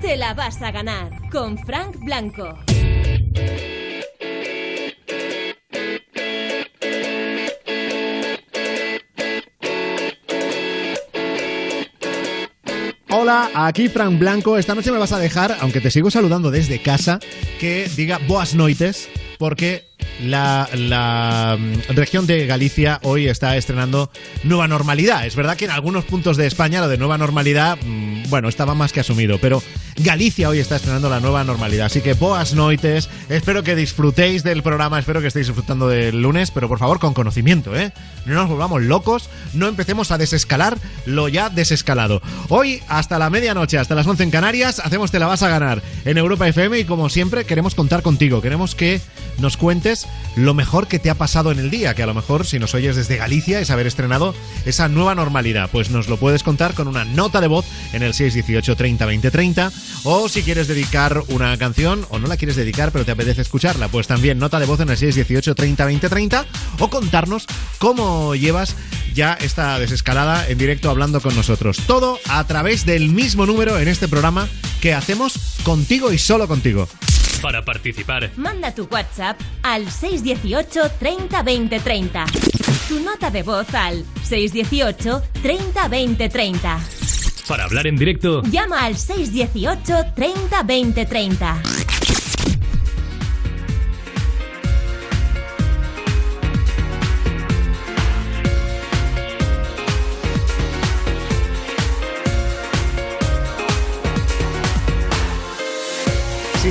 Te la vas a ganar con Frank Blanco. Hola, aquí Frank Blanco. Esta noche me vas a dejar, aunque te sigo saludando desde casa, que diga boas noites, porque la, la, mm, región de Galicia hoy está estrenando nueva normalidad. Es verdad que en algunos puntos de España lo de nueva normalidad, mm, bueno, estaba más que asumido, pero Galicia hoy está estrenando la nueva normalidad. Así que boas noites, espero que disfrutéis del programa, espero que estéis disfrutando del lunes, pero por favor con conocimiento, ¿eh? No nos volvamos locos, no empecemos a desescalar lo ya desescalado. Hoy, hasta la medianoche, hasta las 11 en Canarias, hacemos Te la vas a ganar en Europa FM y como siempre queremos contar contigo, queremos que nos cuentes lo mejor que te ha pasado en el día, que a lo mejor si nos oyes desde Galicia es haber estrenado esa nueva normalidad, pues nos lo puedes contar con una nota de voz en el 618 30 20 30 o si quieres dedicar una canción o no la quieres dedicar pero te apetece escucharla, pues también nota de voz en el 618 30 20 30 o contarnos cómo llevas ya esta desescalada en directo hablando con nosotros. Todo a través del mismo número en este programa que hacemos contigo y solo contigo. Para participar, Manda tu WhatsApp al 618 30 20 30. Tu nota de voz al 618 30 20 30. Para hablar en directo, Llama al 618 30 20 30.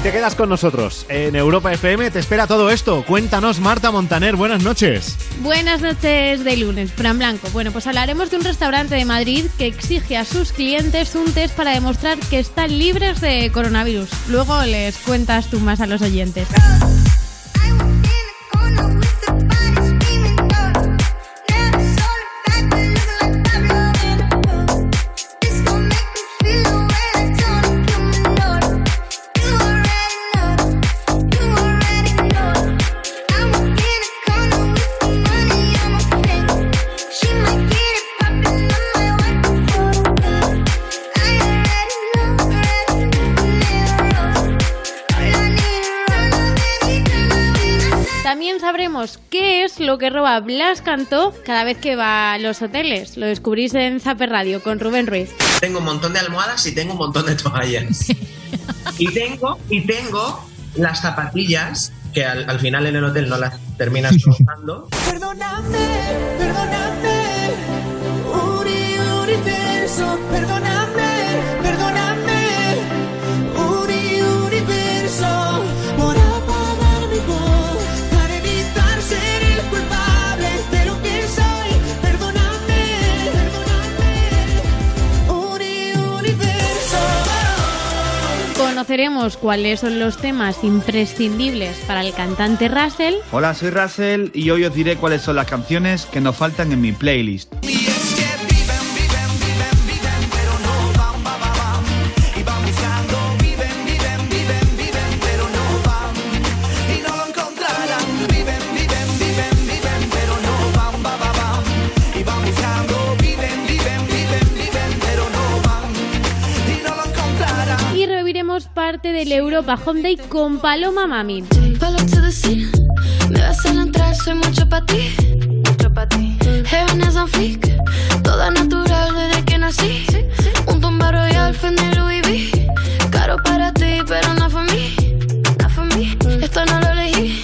Te quedas con nosotros en Europa FM, te espera todo esto. Cuéntanos, Marta Montaner, buenas noches. Buenas noches de lunes, Fran Blanco. Bueno, pues hablaremos de un restaurante de Madrid que exige a sus clientes un test para demostrar que están libres de coronavirus. Luego les cuentas tú más a los oyentes. Qué es lo que roba Blas Cantó cada vez que va a los hoteles. Lo descubrís en Zaper Radio con Rubén Ruiz. Tengo un montón de almohadas y tengo un montón de toallas. y tengo, y tengo las zapatillas que al, al final en el hotel no las terminas usando. Perdóname, perdóname, Uri, universo, perdóname, perdóname, Conoceremos cuáles son los temas imprescindibles para el cantante Russell. Hola, soy Russell y hoy os diré cuáles son las canciones que nos faltan en mi playlist. Parte del Europa Home Day con Paloma Mami. Palo to the scene. Me vas a entrar, soy mucho para ti. Mucho para ti. Heaven is on fleek. Toda natural desde que nací. Un tumba royal, Fendi Louis V. Caro para ti, pero no for me. No for me. Esto no lo elegí.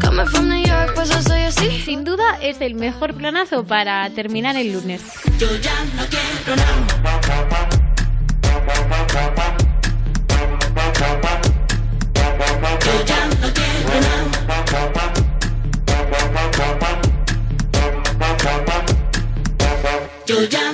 Coming from New York, pues yo soy así. Sin duda es el mejor planazo para terminar el lunes. Yo ya no quiero nada. Yo ya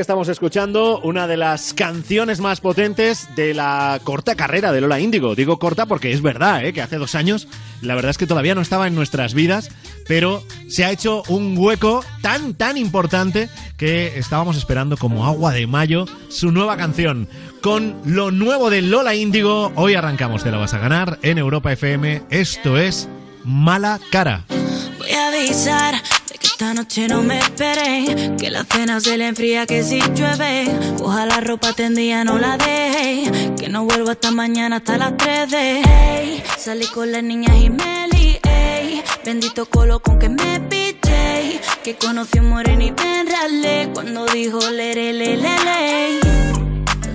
Estamos escuchando una de las canciones más potentes de la corta carrera de Lola Índigo. Digo corta porque es verdad, ¿eh? que hace dos años la verdad es que todavía no estaba en nuestras vidas, pero se ha hecho un hueco tan, tan importante que estábamos esperando como agua de mayo su nueva canción. Con lo nuevo de Lola Índigo, hoy arrancamos Te la vas a ganar en Europa FM. Esto es Mala Cara. Voy a avisar de que esta noche no me esperen. Que la cena se le enfría, que si llueve. Coja la ropa tendida, no la deje. Que no vuelvo hasta mañana, hasta las 3 de. Ey, salí con las niñas y me lié. Bendito colo con que me piché. Que conocí un moreno y me enralé. Cuando dijo lere, le, le, le.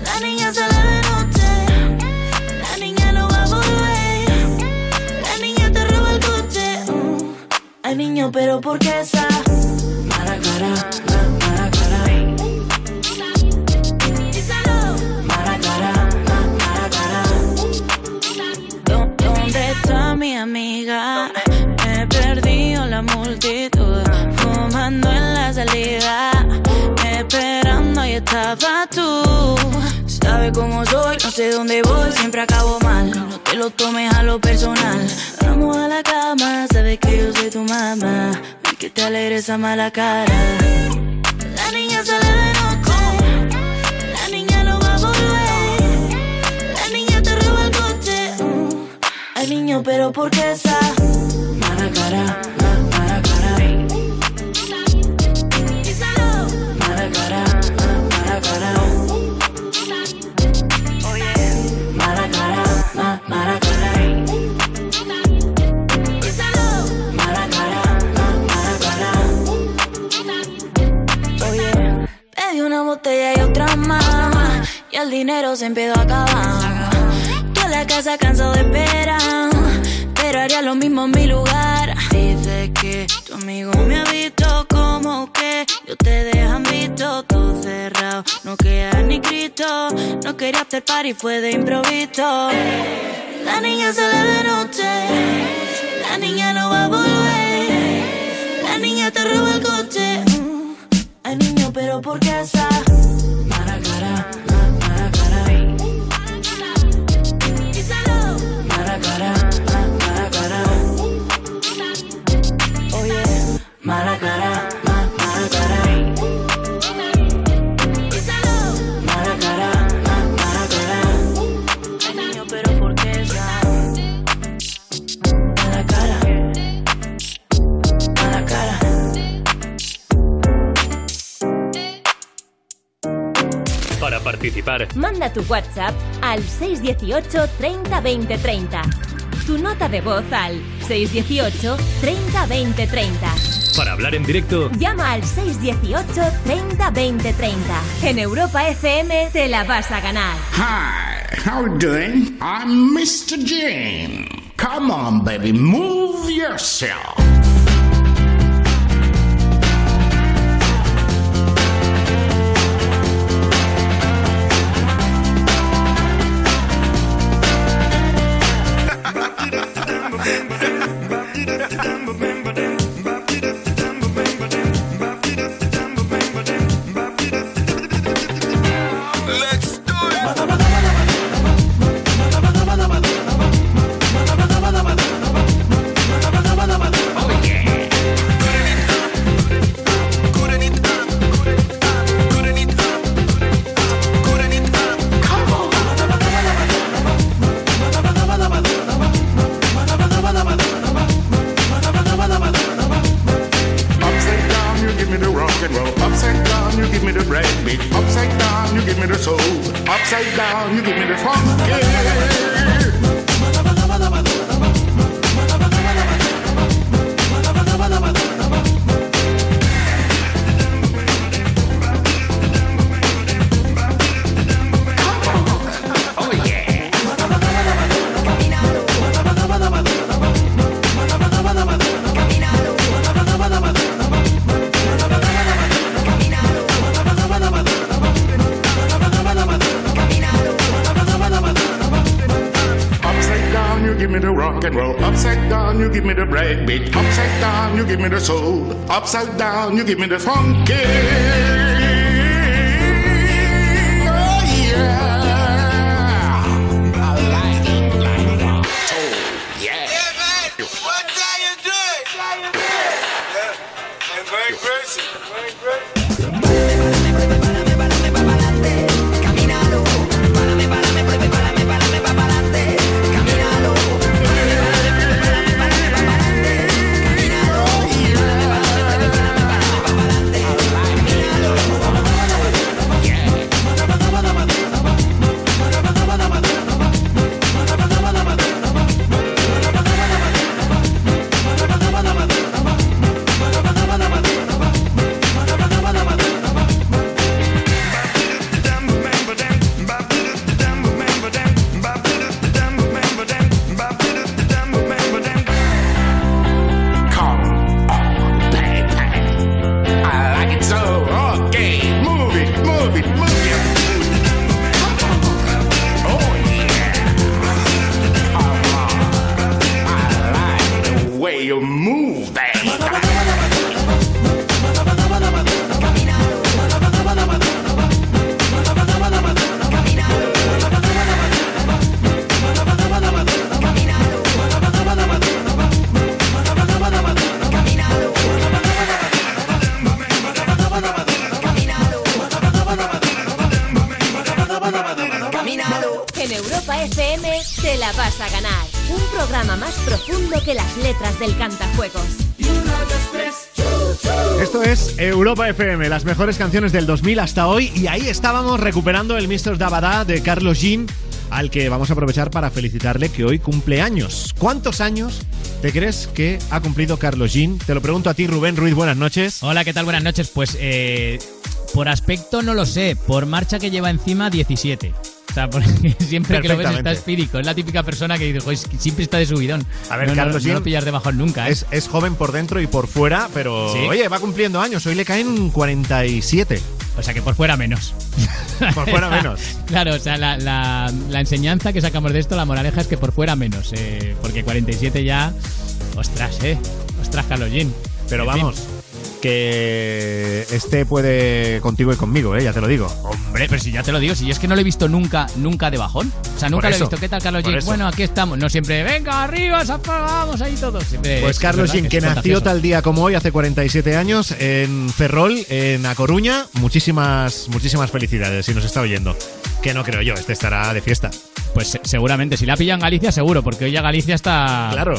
La niña sale de Niño, pero ¿por qué esa mala cara? ma- Mala cara. Mala cara, ma- mala cara. ¿Dó- ¿Dónde está mi amiga? He perdido la multitud, fumando en la salida, esperando y estaba tú. Sabe cómo soy, no sé dónde voy, siempre acabo lo tomes a lo personal. Vamos a la cama, sabes que yo soy tu mamá. Y que te alegre esa mala cara. La niña sale de noche. La niña no va a volver. La niña te roba el coche. uh. Ay, niño, pero ¿por qué esa mala cara? Una botella y otra más. Y el dinero se empezó a acabar. En la casa cansado de esperar. Pero haría lo mismo en mi lugar. Dice que tu amigo me ha visto como que yo te dejan visto todo cerrado. No queda ni grito. No quería hacer party, fue de improviso. La niña sale de noche. La niña no va a volver. La niña te roba el coche. Pero ¿por qué esa mala cara? Participar, Manda tu WhatsApp al 618 30 20 30. Tu nota de voz al 618 30 20 30. para hablar en directo, Llama al 618 30 20 30. En Europa FM te la vas a ganar. Hi, how you doing? I'm Mr. Jim. Come on, baby, move yourself. You give me the soul. Upside down, you give me the funky. A ganar. Un programa más profundo que las letras del cantajuegos. Esto es Europa FM, las mejores canciones del 2000 hasta hoy. Y ahí estábamos recuperando el Mr. Dabada de Carlos Jean, al que vamos a aprovechar para felicitarle que hoy cumple años. ¿Cuántos años te crees que ha cumplido Carlos Jean? Te lo pregunto a ti, Rubén Ruiz, buenas noches. Hola, ¿qué tal? Buenas noches. Pues eh, por aspecto no lo sé, por marcha que lleva encima 17. O sea, porque siempre que lo ves está espírico. Es la típica persona que dice, "Joder, es que siempre está de subidón. A ver, no, no- Carlos no, Jean lo pillas de bajón nunca. ¿eh? Es, es joven por dentro y por fuera, pero Sí. oye, va cumpliendo años. Hoy le caen 47. O sea, que por fuera menos. Por fuera menos. Claro, o sea, la, la- la enseñanza que sacamos de esto, la moraleja es que por fuera menos. eh, porque 47 ya. Ostras, eh. Ostras, Carlos Jean. Pero En fin. Que este puede contigo y conmigo, ¿eh? ya te lo digo. Hombre, pero si ya te lo digo, si yo es que no lo he visto nunca, nunca de bajón. O sea, nunca lo he visto. ¿Qué tal, Carlos eso. Bueno, aquí estamos. No siempre, venga, arriba, vamos ahí todos. Siempre Pues es Carlos Jean, que es nació tal día como hoy, hace 47 años, en Ferrol, en A Coruña, muchísimas, muchísimas felicidades, si nos está oyendo. Que no creo yo, este estará de fiesta. Pues se- seguramente, si la pillan en Galicia, seguro, porque hoy ya Galicia está. Claro.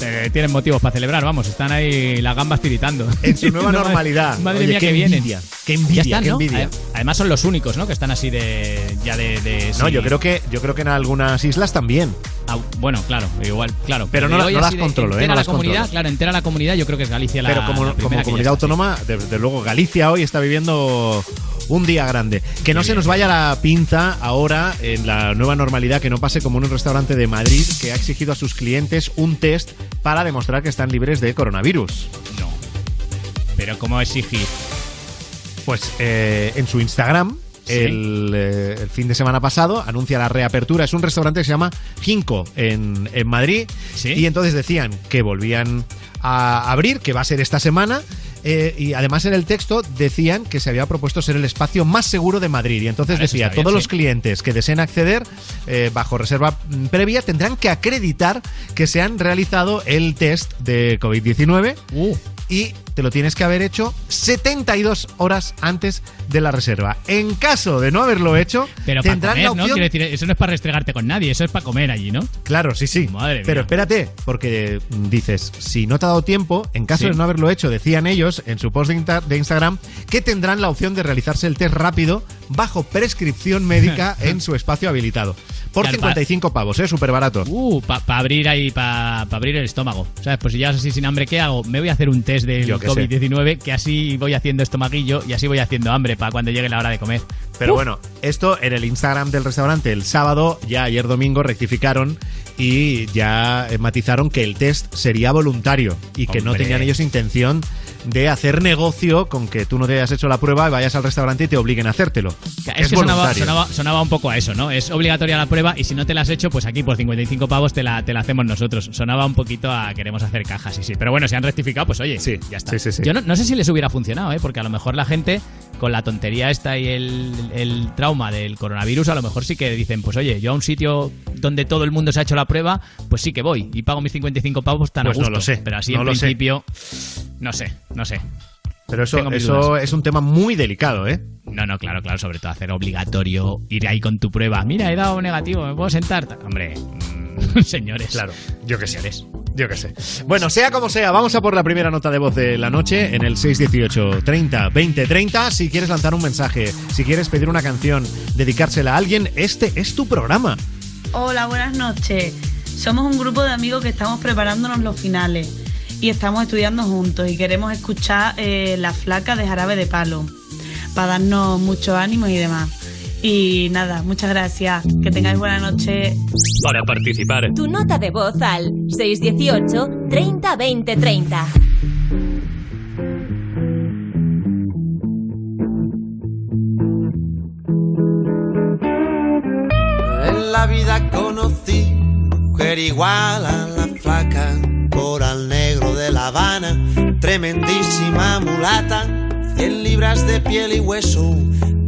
Eh, tienen motivos para celebrar, vamos, están ahí las gambas tiritando. En su nueva No, normalidad. Madre Oye, mía, qué que vienen. envidia, qué envidia, están, qué ¿no? envidia. Ade- Además son los únicos, ¿no? Que están así de. Ya de. de- No, sí. yo creo que yo creo que en algunas islas también. Ah, bueno, claro, igual, claro. Pero no las de controlo, ¿eh? entera No la las comunidad, controlo. claro, entera la comunidad, yo creo que es Galicia la Pero como, la como comunidad autónoma, desde luego Galicia hoy está viviendo un día grande. Que no se nos vaya la pinza ahora en la nueva normalidad, que no pase como en un restaurante de Madrid que ha exigido a sus clientes un test para demostrar que están libres de coronavirus. No. Pero ¿cómo exigir? Pues eh, en su Instagram, Sí. el, eh, el fin de semana pasado, anuncia la reapertura. Es un restaurante que se llama Ginkgo en, en Madrid. Sí. Y entonces decían que volvían a abrir, que va a ser esta semana. Eh, y además en el texto decían que se había propuesto ser el espacio más seguro de Madrid. Y entonces eso decía, bien, todos sí. los clientes que deseen acceder eh, bajo reserva mm, previa tendrán que acreditar que se han realizado el test de COVID-19 Uh, y te lo tienes que haber hecho 72 horas antes de la reserva. En caso de no haberlo hecho, pero tendrán comer, la ¿no? opción. Quiero decir, eso no es para restregarte con nadie, eso es para comer allí, ¿no? Claro, sí, sí. Madre Pero mía. espérate, porque mm, dices, si no te ha dado tiempo, en caso Sí. de no haberlo hecho, decían ellos en su post de, Insta- de Instagram que tendrán la opción de realizarse el test rápido bajo prescripción médica en su espacio habilitado. Por Claro, 55 pavos, ¿eh? Súper barato. Uh, para abrir ahí, para abrir el estómago. ¿Sabes? Pues si llegas así sin hambre, ¿qué hago? Me voy a hacer un test del Yo qué sé. COVID-19, que así voy haciendo estomaguillo y así voy haciendo hambre para cuando llegue la hora de comer. Pero bueno, esto en el Instagram del restaurante el sábado, ya ayer domingo rectificaron y ya eh, matizaron que el test sería voluntario y que no tenían ellos intención de hacer negocio con que tú no te hayas hecho la prueba y vayas al restaurante y te obliguen a hacértelo. Es, que sonaba, sonaba, sonaba un poco a eso, ¿no? Es obligatoria la prueba y si no te la has hecho, pues aquí por 55 pavos te la, te la hacemos nosotros. Sonaba un poquito a queremos hacer cajas, sí, sí. Pero bueno, si han rectificado, pues oye, Sí, ya está. sí, sí, sí. Yo no, no sé si les hubiera funcionado, ¿eh? Porque a lo mejor la gente, con la tontería esta y el, el trauma del coronavirus, a lo mejor sí que dicen, pues oye, yo a un sitio donde todo el mundo se ha hecho la prueba, pues sí que voy y pago mis 55 pavos tan Pues a no gusto. lo sé, Pero así no en lo sé. principio, no sé, no sé. Pero eso, eso es un tema muy delicado, ¿eh? No, no, claro, claro, sobre todo hacer obligatorio ir ahí con tu prueba. Mira, he dado negativo, ¿me puedo sentar? Hombre, señores. Claro, yo qué sé. Señores. Yo qué sé. Bueno, sea como sea, vamos a por la primera nota de voz de la noche en el 618 30 20 30. Si quieres lanzar un mensaje, si quieres pedir una canción, dedicársela a alguien, este es tu programa. Hola, buenas noches. Somos un grupo de amigos que estamos preparándonos los finales y estamos estudiando juntos y queremos escuchar eh, La Flaca de Jarabe de Palo para darnos mucho ánimo y demás. Y nada, muchas gracias. Que tengáis buena noche. Para participar, Tu nota de voz al 618 30 20 30. En la vida conocí mujer igual a la flaca, coral negro de La Habana, tremendísima mulata, 100 libras de piel y hueso,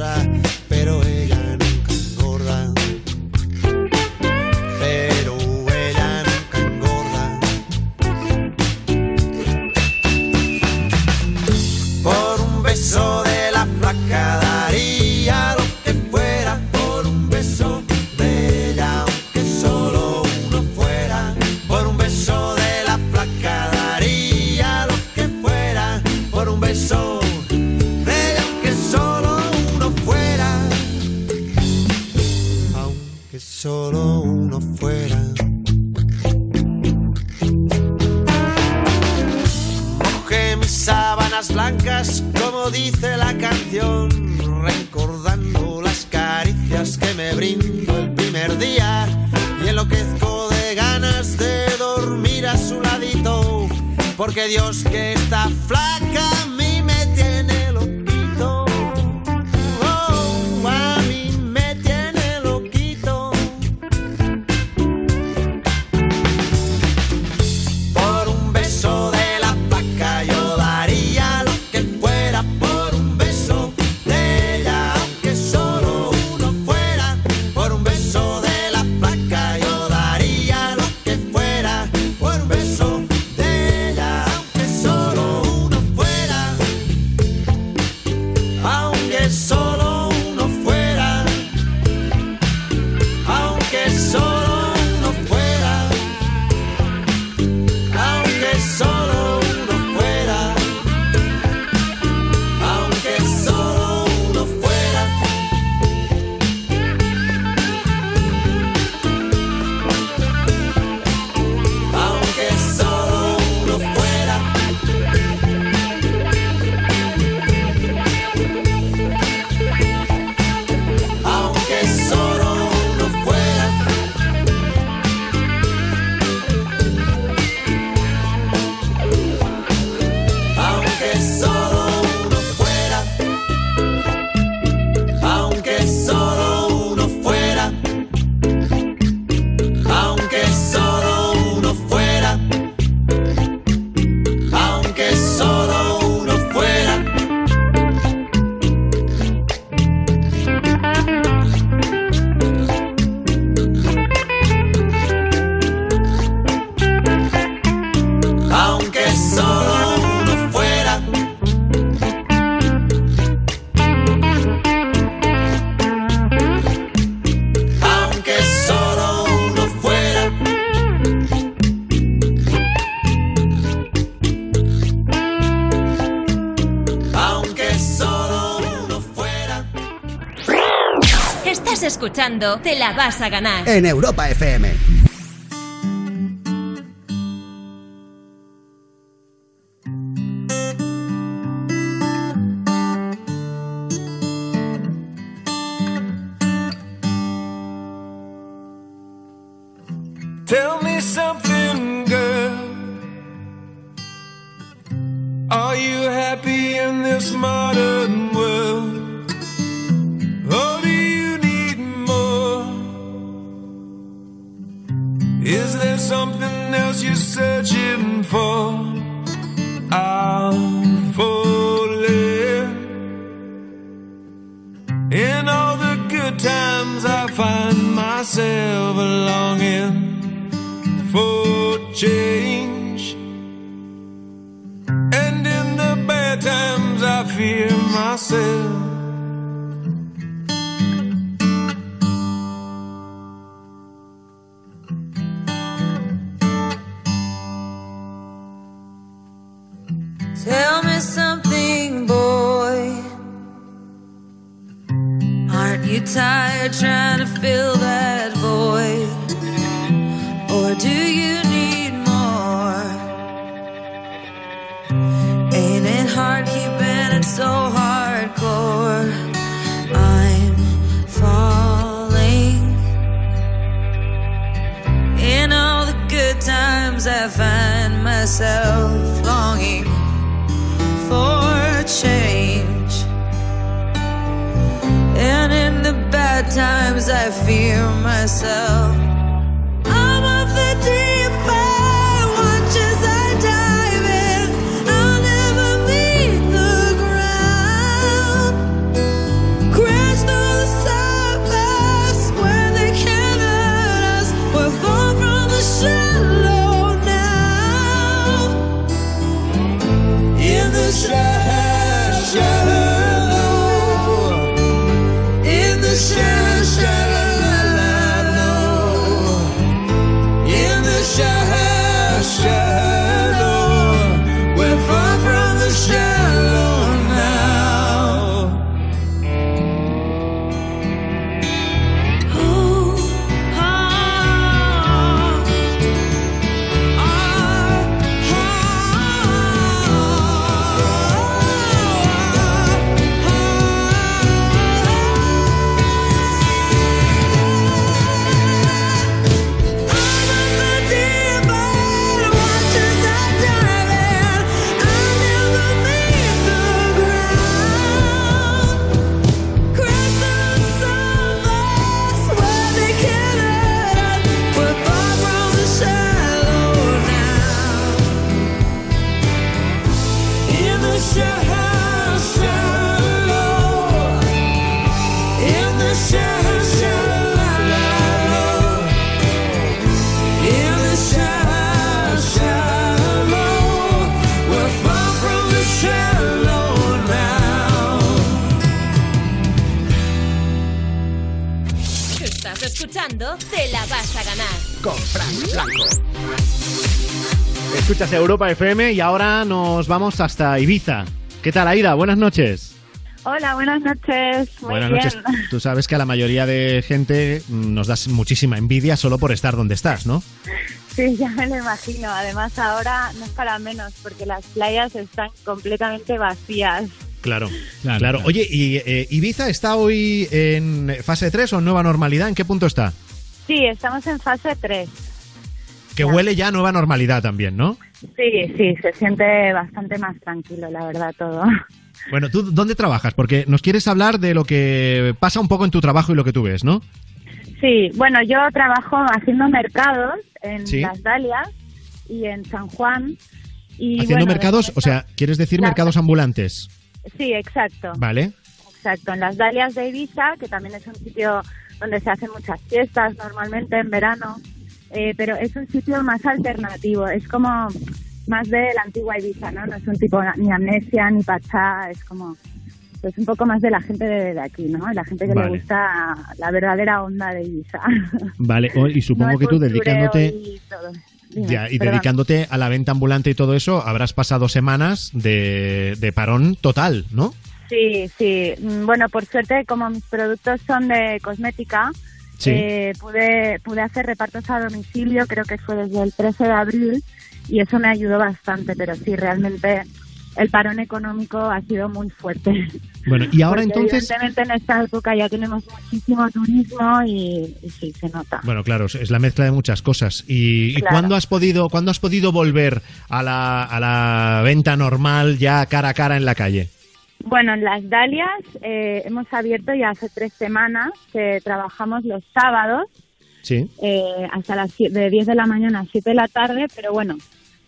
atrás porque Dios que está flaca. te la vas a ganar. En Europa FM. Europa FM y ahora nos vamos hasta Ibiza. ¿Qué tal, Aida? Buenas noches. Hola, buenas noches. Muy Buenas bien. noches. Tú sabes que a la mayoría de gente mm, nos das muchísima envidia solo por estar donde estás, ¿no? Sí, ya me lo imagino. Además, ahora no es para menos porque las playas están completamente vacías. Claro, claro. Oye, ¿y eh, Ibiza está hoy en fase 3 o en nueva normalidad? ¿En qué punto está? Sí, estamos en fase 3. Que huele ya a nueva normalidad también, ¿no? Sí, sí, se siente bastante más tranquilo, la verdad, todo. Bueno, ¿tú dónde trabajas? Porque nos quieres hablar de lo que pasa un poco en tu trabajo y lo que tú ves, ¿no? Sí, bueno, yo trabajo haciendo mercados en Sí. Las Dalias y en San Juan. Y Haciendo bueno, mercados, o sea, ¿quieres decir Las- mercados ambulantes? Sí, exacto. ¿Vale? Exacto, en las Dalias de Ibiza, que también es un sitio donde se hacen muchas fiestas normalmente en verano, eh, pero es un sitio más alternativo, es como más de la antigua Ibiza, ¿no? No es un tipo ni amnesia ni pachá, es como es un poco más de la gente de, de aquí, ¿no? La gente que Vale. le gusta la verdadera onda de Ibiza. Vale, y supongo No que tú dedicándote... y. Dime, Ya, y perdón. dedicándote a la venta ambulante y todo eso, habrás pasado semanas de, de parón total, ¿no? Sí, sí. Mm, Bueno, por suerte, como mis productos son de cosmética, Sí. eh, pude, pude hacer repartos a domicilio, creo que fue desde el 13 de abril, y eso me ayudó bastante, pero sí, realmente el parón económico ha sido muy fuerte. Bueno, y ahora Porque entonces... Evidentemente en esta época ya tenemos muchísimo turismo y, y sí, se nota. Bueno, claro, es la mezcla de muchas cosas. ¿Y, y Claro. cuándo has podido cuándo has podido volver a la, a la venta normal ya cara a cara en la calle? Bueno, en las Dalias eh, hemos abierto ya hace tres semanas que trabajamos los sábados Sí. eh, hasta las de 10 de la mañana a 7 de la tarde, pero bueno,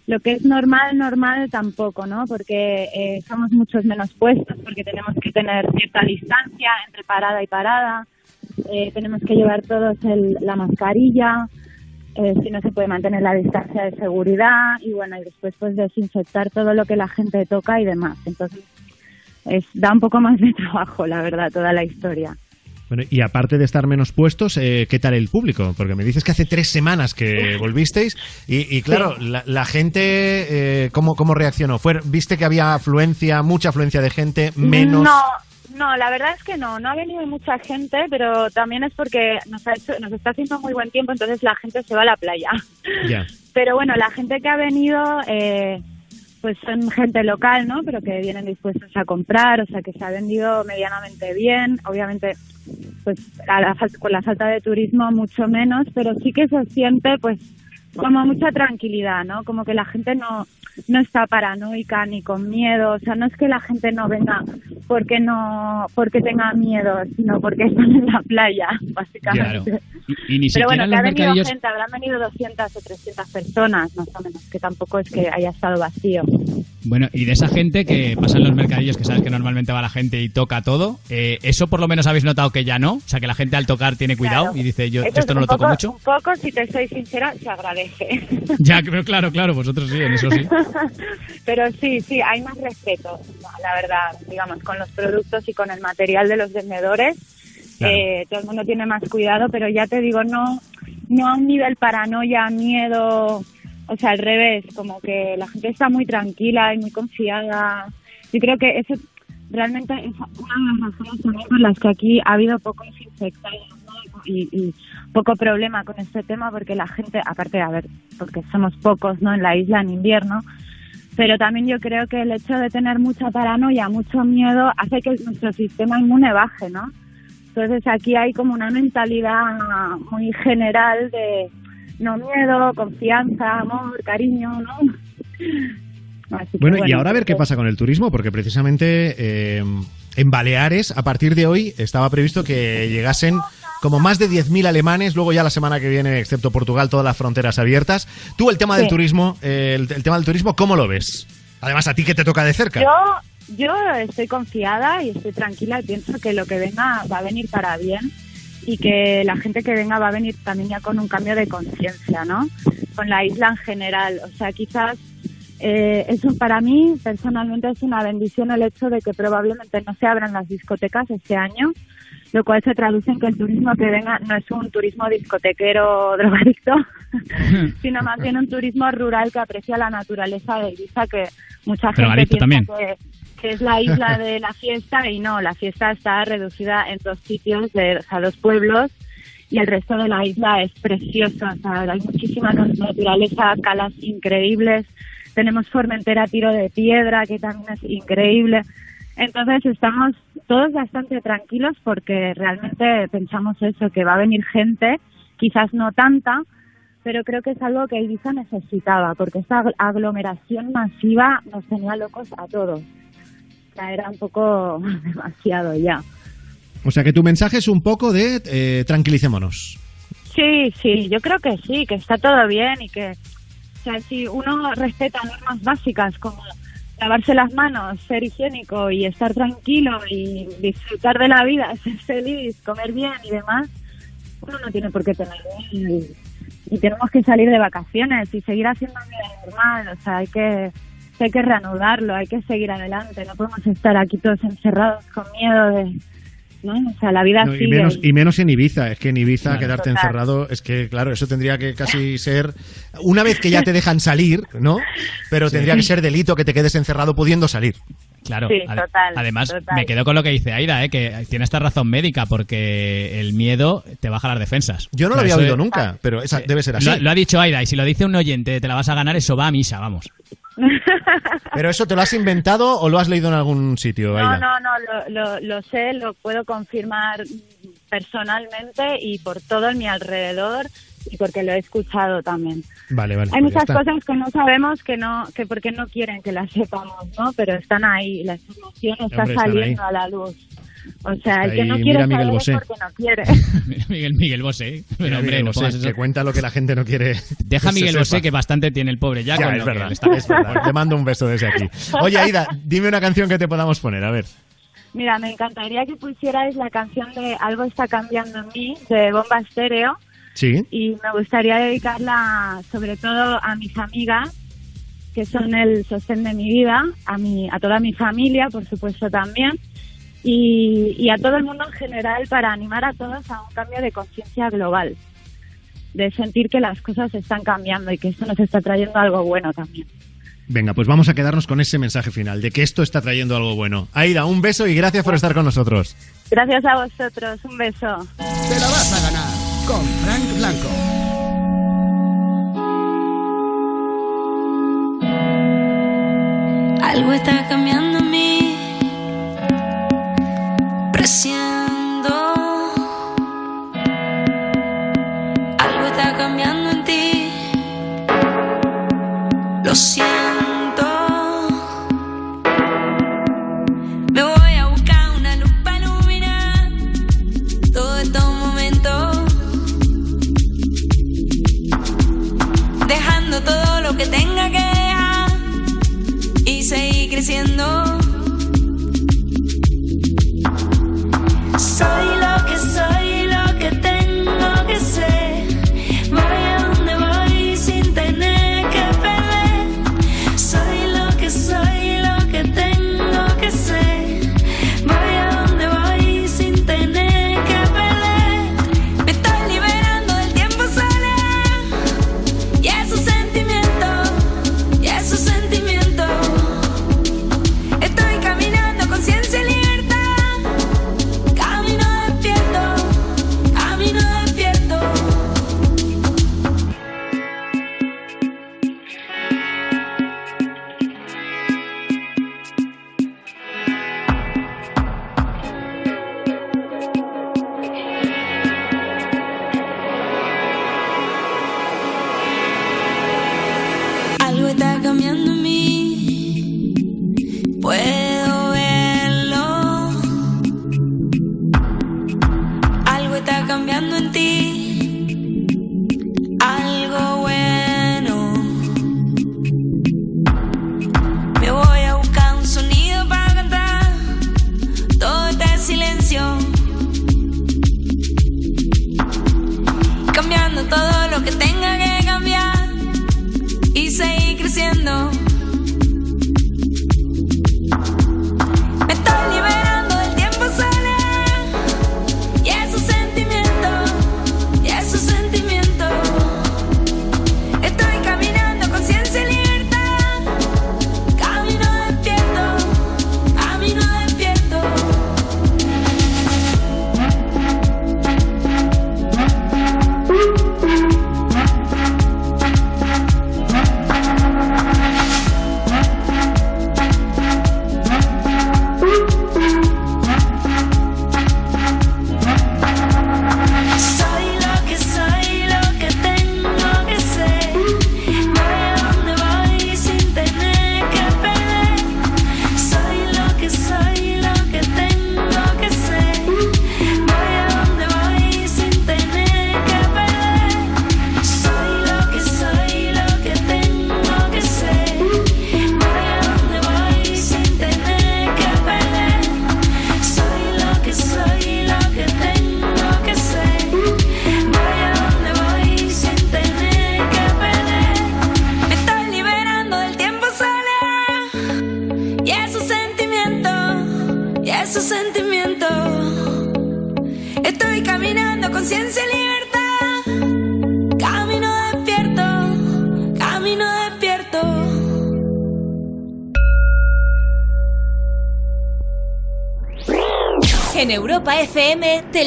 lo que es normal, normal tampoco, ¿no? Porque eh, somos muchos menos puestos, porque tenemos que tener cierta distancia entre parada y parada, eh, tenemos que llevar todos el- la mascarilla, eh, si no se puede mantener la distancia de seguridad y bueno, y después pues desinfectar todo lo que la gente toca y demás. Entonces, es, da un poco más de trabajo, la verdad, toda la historia. Bueno, y aparte de estar menos puestos, eh, ¿qué tal el público? Porque me dices que hace tres semanas que volvisteis y, y claro, la, la gente, eh, ¿cómo, ¿cómo reaccionó? ¿Fue, ¿Viste que había afluencia, mucha afluencia de gente, menos? No, no, la verdad es que no, no ha venido mucha gente, pero también es porque nos, ha hecho, nos está haciendo muy buen tiempo, entonces la gente se va a la playa. Ya. Pero bueno, la gente que ha venido, eh, pues son gente local, ¿no? Pero que vienen dispuestos a comprar, o sea que se ha vendido medianamente bien. Obviamente, pues con la falta de turismo mucho menos, pero sí que se siente, pues, como mucha tranquilidad, ¿no? Como que la gente no, no está paranoica ni con miedo, o sea, no es que la gente no venga porque no, porque tenga miedo, sino porque están en la playa, básicamente. Claro. Y, y ni Pero bueno, en que ha venido mercadillos. gente, habrán venido 200 o 300 personas, más o menos, que tampoco es que haya estado vacío. Bueno, y de esa gente que pasa en los mercadillos, que sabes que normalmente va la gente y toca todo, eh, ¿eso por lo menos habéis notado que ya no? O sea, que la gente al tocar tiene cuidado Claro. y dice, yo esto es no lo toco poco- mucho. Un poco, si te soy sincera, se agradece. Ya, pero claro, claro, vosotros sí, en eso sí. Pero sí, sí, hay más respeto, la verdad, digamos, con los productos y con el material de los vendedores. Claro. Eh, todo el mundo tiene más cuidado, pero ya te digo, no, no a un nivel paranoia, miedo, o sea, al revés, como que la gente está muy tranquila y muy confiada. Yo creo que eso realmente es una de las razones también por las que aquí ha habido pocos infectados ¿no? y, poco problema con este tema, porque la gente, aparte, a ver, porque somos pocos no en la isla en invierno, pero también yo creo que el hecho de tener mucha paranoia, mucho miedo, hace que nuestro sistema inmune baje, ¿no? Entonces aquí hay como una mentalidad muy general de no miedo, confianza, amor, cariño, ¿no? Así que Bueno, y ahora a ver qué pasa con el turismo, porque precisamente eh, en Baleares, a partir de hoy, estaba previsto que llegasen como más de 10.000 alemanes, luego ya la semana que viene, excepto Portugal, todas las fronteras abiertas. Tú el tema del Sí. turismo, eh, el, el tema del turismo, ¿cómo lo ves? Además, a ti que te toca de cerca. Yo, yo estoy confiada y estoy tranquila y pienso que lo que venga va a venir para bien y que la gente que venga va a venir también ya con un cambio de conciencia, ¿no? Con la isla en general. O sea, quizás eh, eso para mí personalmente es una bendición el hecho de que probablemente no se abran las discotecas este año, lo cual se traduce en que el turismo que venga no es un turismo discotequero drogadicto, sino más bien un turismo rural que aprecia la naturaleza de Ibiza, que mucha gente piensa también. que, que es la isla de la fiesta y no, la fiesta está reducida en dos sitios, de, o sea, dos pueblos y el resto de la isla es preciosa, o sea, hay muchísima naturaleza, calas increíbles, tenemos Formentera Tiro de Piedra, que también es increíble. Entonces estamos todos bastante tranquilos porque realmente pensamos eso, que va a venir gente, quizás no tanta, pero creo que es algo que Ibiza necesitaba, porque esta agl- aglomeración masiva nos tenía locos a todos. Sea, era un poco demasiado ya. O sea, que tu mensaje es un poco de eh, tranquilicémonos. Sí, sí, yo creo que sí, que está todo bien y que, o sea, si uno respeta normas básicas como lavarse las manos, ser higiénico y estar tranquilo y disfrutar de la vida, ser feliz, comer bien y demás, uno no tiene por qué tener miedo y, y tenemos que salir de vacaciones y seguir haciendo vida normal, o sea, hay que hay que reanudarlo, hay que seguir adelante, no podemos estar aquí todos encerrados con miedo de, ¿no? O sea, la vida No, y, menos, y menos en Ibiza. Es que en Ibiza Claro. quedarte Total. encerrado, es que, claro, eso tendría que casi ser. Una vez que ya te dejan salir, ¿no? Pero Sí. tendría que ser delito que te quedes encerrado pudiendo salir. Claro. Sí, total, Además, total. me quedo con lo que dice Aida, ¿eh? que tiene esta razón médica, porque el miedo te baja las defensas. Yo no lo había oído es- nunca, pero esa debe ser así. Lo, lo ha dicho Aida, y si lo dice un oyente, te la vas a ganar, eso va a misa, vamos. ¿Pero eso te lo has inventado o lo has leído en algún sitio, No, Aida? no, no, lo, lo, lo sé, lo puedo confirmar personalmente y por todo en mi alrededor y porque lo he escuchado también. Vale, vale. Hay pues muchas cosas que no sabemos que no que porque no quieren que las sepamos, ¿no? Pero están ahí, la información está Hombre, están saliendo ahí. a la luz. O sea, el que no mira quiere Miguel saber Bosé. es porque no quiere. Miguel, Miguel Bosé. Pero Mira, hombre, Miguel no Bosé, que cuenta lo que la gente no quiere. Deja a que se Miguel Bosé, que bastante tiene el pobre ya. Ya, es verdad, le está- es verdad. Te mando un beso desde aquí. Oye, Aida, dime una canción que te podamos poner, a ver. Mira, me encantaría que pusierais la canción de Algo está cambiando en mí de Bomba Estéreo Sí. y me gustaría dedicarla sobre todo a mis amigas que son el sostén de mi vida, a mi, a toda mi familia, por supuesto también, y, y a todo el mundo en general para animar a todos a un cambio de conciencia global, de sentir que las cosas están cambiando y que esto nos está trayendo algo bueno también. Venga, pues vamos a quedarnos con ese mensaje final de que esto está trayendo algo bueno. Aida, un beso y gracias por estar con nosotros. Gracias a vosotros, un beso. Te la vas a ganar algo está cambiando en mí. presiendo. Algo está cambiando en ti. Lo siento. Que soy,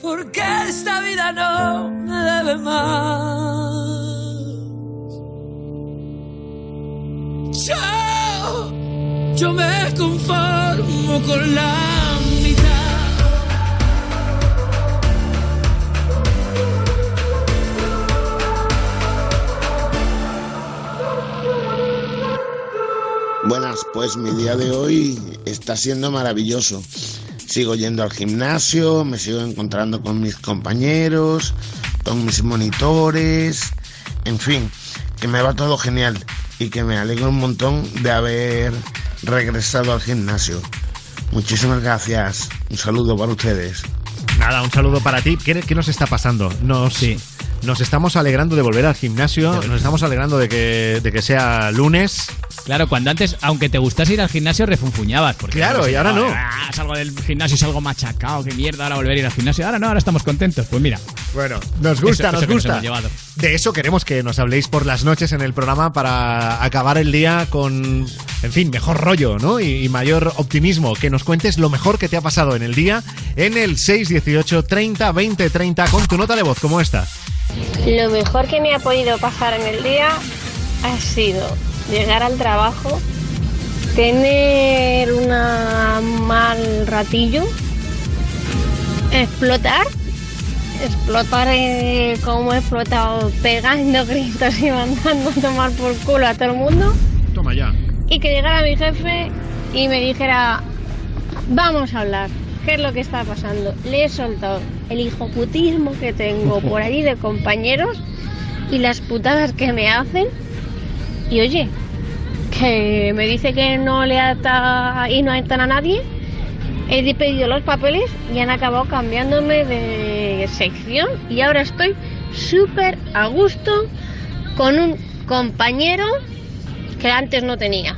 Porque esta vida no me debe más. Yo, yo me conformo con la Buenas, pues mi día de hoy está siendo maravilloso. Sigo yendo al gimnasio, me sigo encontrando con mis compañeros, con mis monitores, en fin, que me va todo genial y que me alegro un montón de haber regresado al gimnasio. Muchísimas gracias. Un saludo para ustedes. Nada, un saludo para ti. ¿Qué, qué nos está pasando? Nos, nos estamos alegrando de volver al gimnasio, nos estamos alegrando de que, de que sea lunes. Claro, cuando antes, aunque te gustase ir al gimnasio, refunfuñabas. Porque Claro, y ahora no. "Ah, salgo del gimnasio y salgo machacado, qué mierda, ahora volver a ir al gimnasio. Ahora no, ahora estamos contentos. Pues mira. Bueno, Nos gusta, Eso- nos eso que nos gusta. De eso queremos que nos habléis por las noches en el programa para acabar el día con, en fin, mejor rollo, ¿no? Y, y mayor optimismo. Que nos cuentes lo mejor que te ha pasado en el día en el 618 30 20 30 con tu nota de voz como esta. Lo mejor que me ha podido pasar en el día ha sido llegar al trabajo, tener una mal ratillo, explotar, explotar eh, como he explotado, pegando gritos y mandando a tomar por culo a todo el mundo, Toma ya. y que llegara mi jefe y me dijera, vamos a hablar, ¿qué es lo que está pasando? Le he soltado el hijoputismo que tengo por allí de compañeros y las putadas que me hacen. Y oye, que me dice que no le ata y no atan a nadie. He pedido los papeles y han acabado cambiándome de sección y ahora estoy súper a gusto con un compañero que antes no tenía.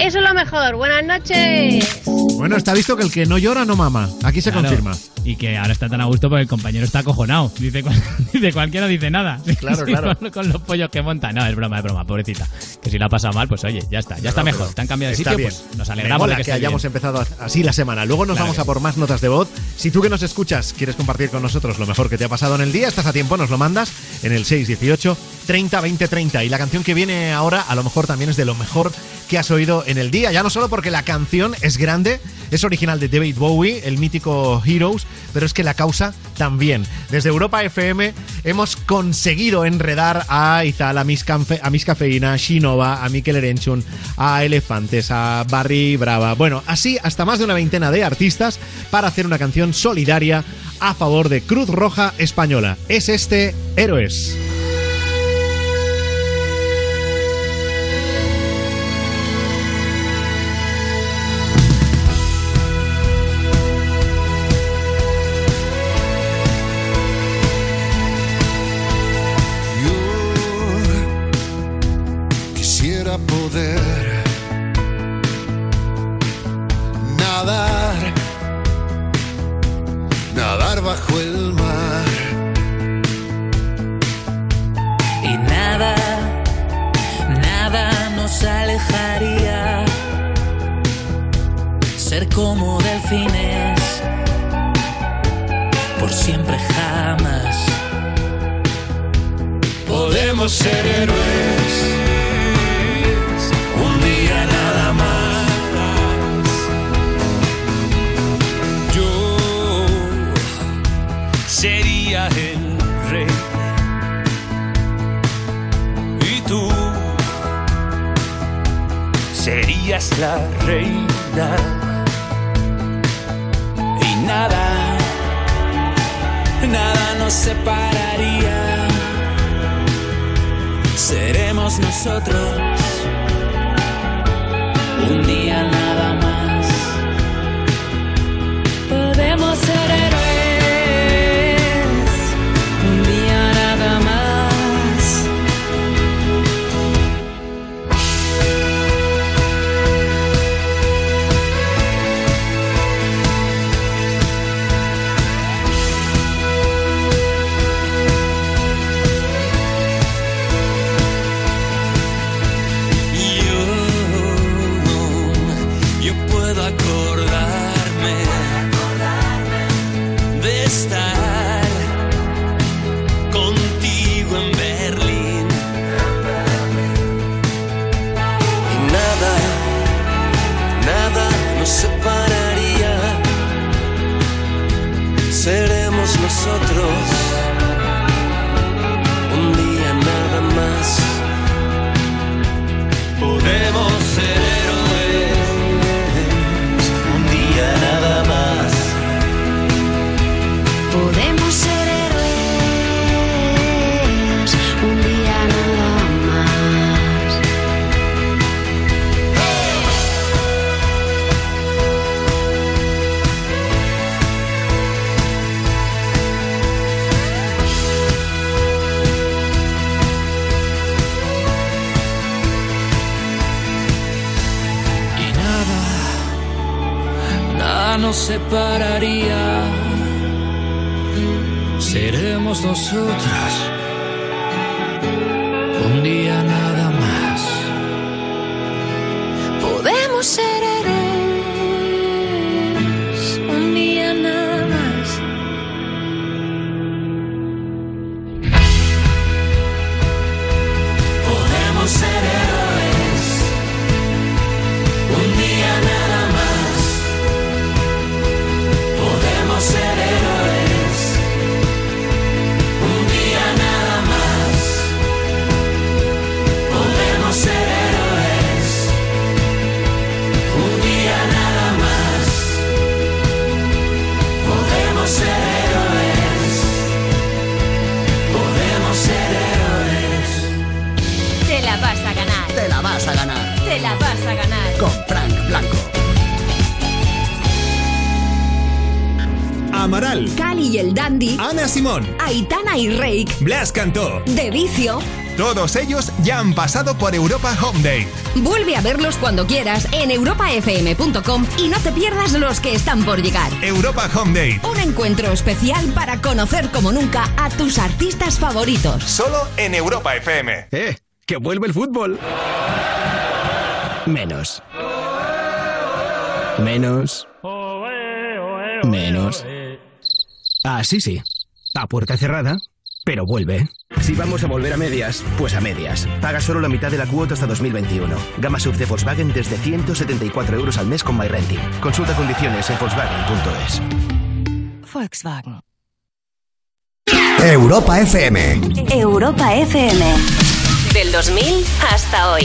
Eso es lo mejor. Buenas noches. Bueno, está visto que el que no llora no mama. Aquí se Claro. confirma. Y que ahora está tan a gusto porque el compañero está acojonado. Dice, dice cualquiera dice nada. Claro, Sí, claro. Con, con los pollos que monta. No, es broma, es broma, pobrecita. Que si la pasa mal, pues oye, ya está, ya está No, mejor. Te han cambiado de está sitio, bien. pues nos alegramos de que, hayamos bien. empezado así la semana. Luego nos Claro vamos que a por más notas de voz. Si tú que nos escuchas quieres compartir con nosotros lo mejor que te ha pasado en el día, estás a tiempo, nos lo mandas en el 618 30 20 30. Y la canción que viene ahora a lo mejor también es de lo mejor que has oído en el día. Ya no solo porque la canción es grande, es original de David Bowie, el mítico Heroes, pero es que la causa también. Desde Europa FM hemos conseguido enredar a Izal, a Miss, Canfe- a Miss Cafeína, a Shinova, a Mikel Erenchun, a Elefantes, a Barry Brava. Bueno, así hasta más de una veintena de artistas para hacer una canción solidaria a favor de Cruz Roja Española. Es este Héroes. Nos alejaría. Ser como delfines, por siempre jamás. Podemos ser héroes. La reina. Y nada, nada nos separaría seremos nosotros. Un día nada más. Separaría. Seremos nosotras y el Dandy, Ana Simón, Aitana y Rake, Blas Cantó. De Vicio. Todos ellos ya han pasado por Europa Home Day. Vuelve a verlos cuando quieras en europafm.com y no te pierdas los que están por llegar. Europa Home Day. Un encuentro especial para conocer como nunca a tus artistas favoritos. Solo en Europa FM. ¡Eh! ¡Que vuelve el fútbol! Menos. Menos. Menos. Ah, sí, sí. A puerta cerrada, pero vuelve. Si vamos a volver a medias, pues a medias. Paga solo la mitad de la cuota hasta 2021. Gama sub de Volkswagen desde 174 euros al mes con MyRenting. Consulta condiciones en Volkswagen.es. Volkswagen. Europa FM. Europa FM. Del 2000 hasta hoy.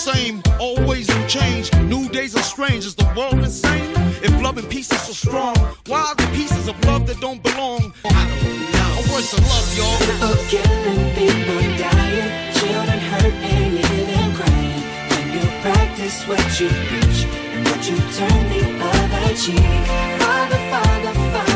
same. Always new change. New days are strange. Is the world insane? If love and peace is so strong, why are the pieces of love that don't belong? I don't know. A words of love, y'all. People killing, people dying, children hurt and hear them crying. When you practice what you preach and what you turn the other cheek. Father, Father, Father,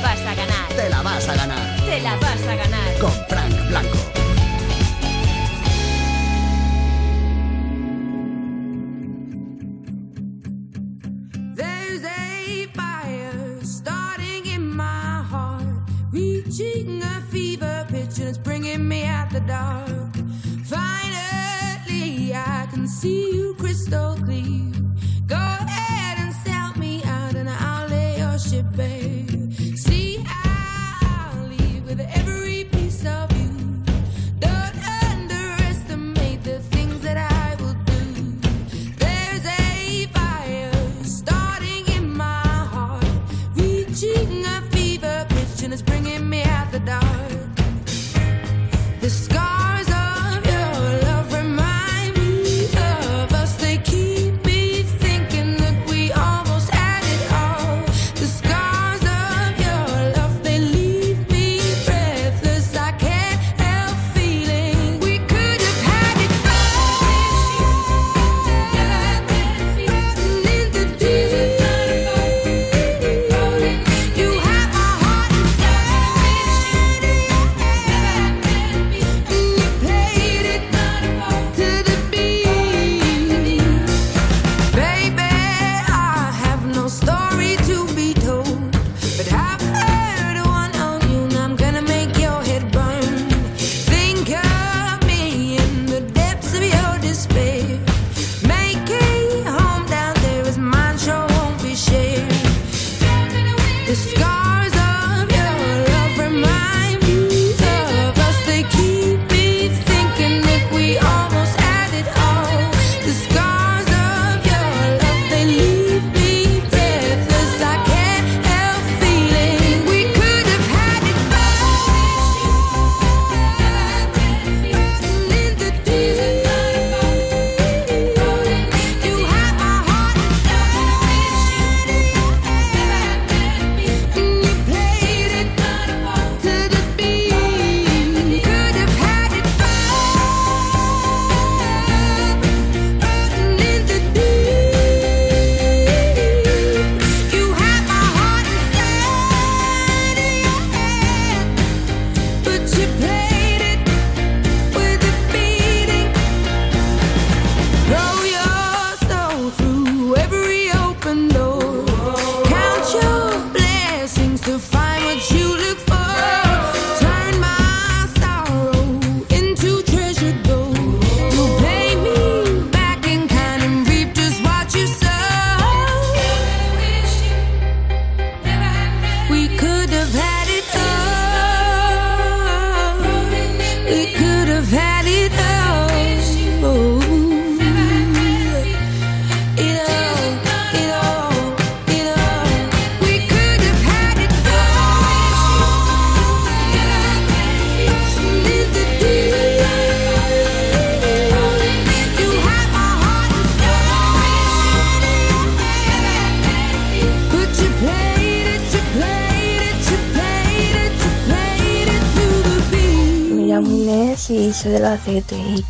la vas a ganar. Te la vas a ganar. Te la vas a ganar. Con Frank Blanco. There's a fire starting in my heart, reaching a fever pitch and it's bringing me out the dark. Finally, I can see you crystal clear. the dark.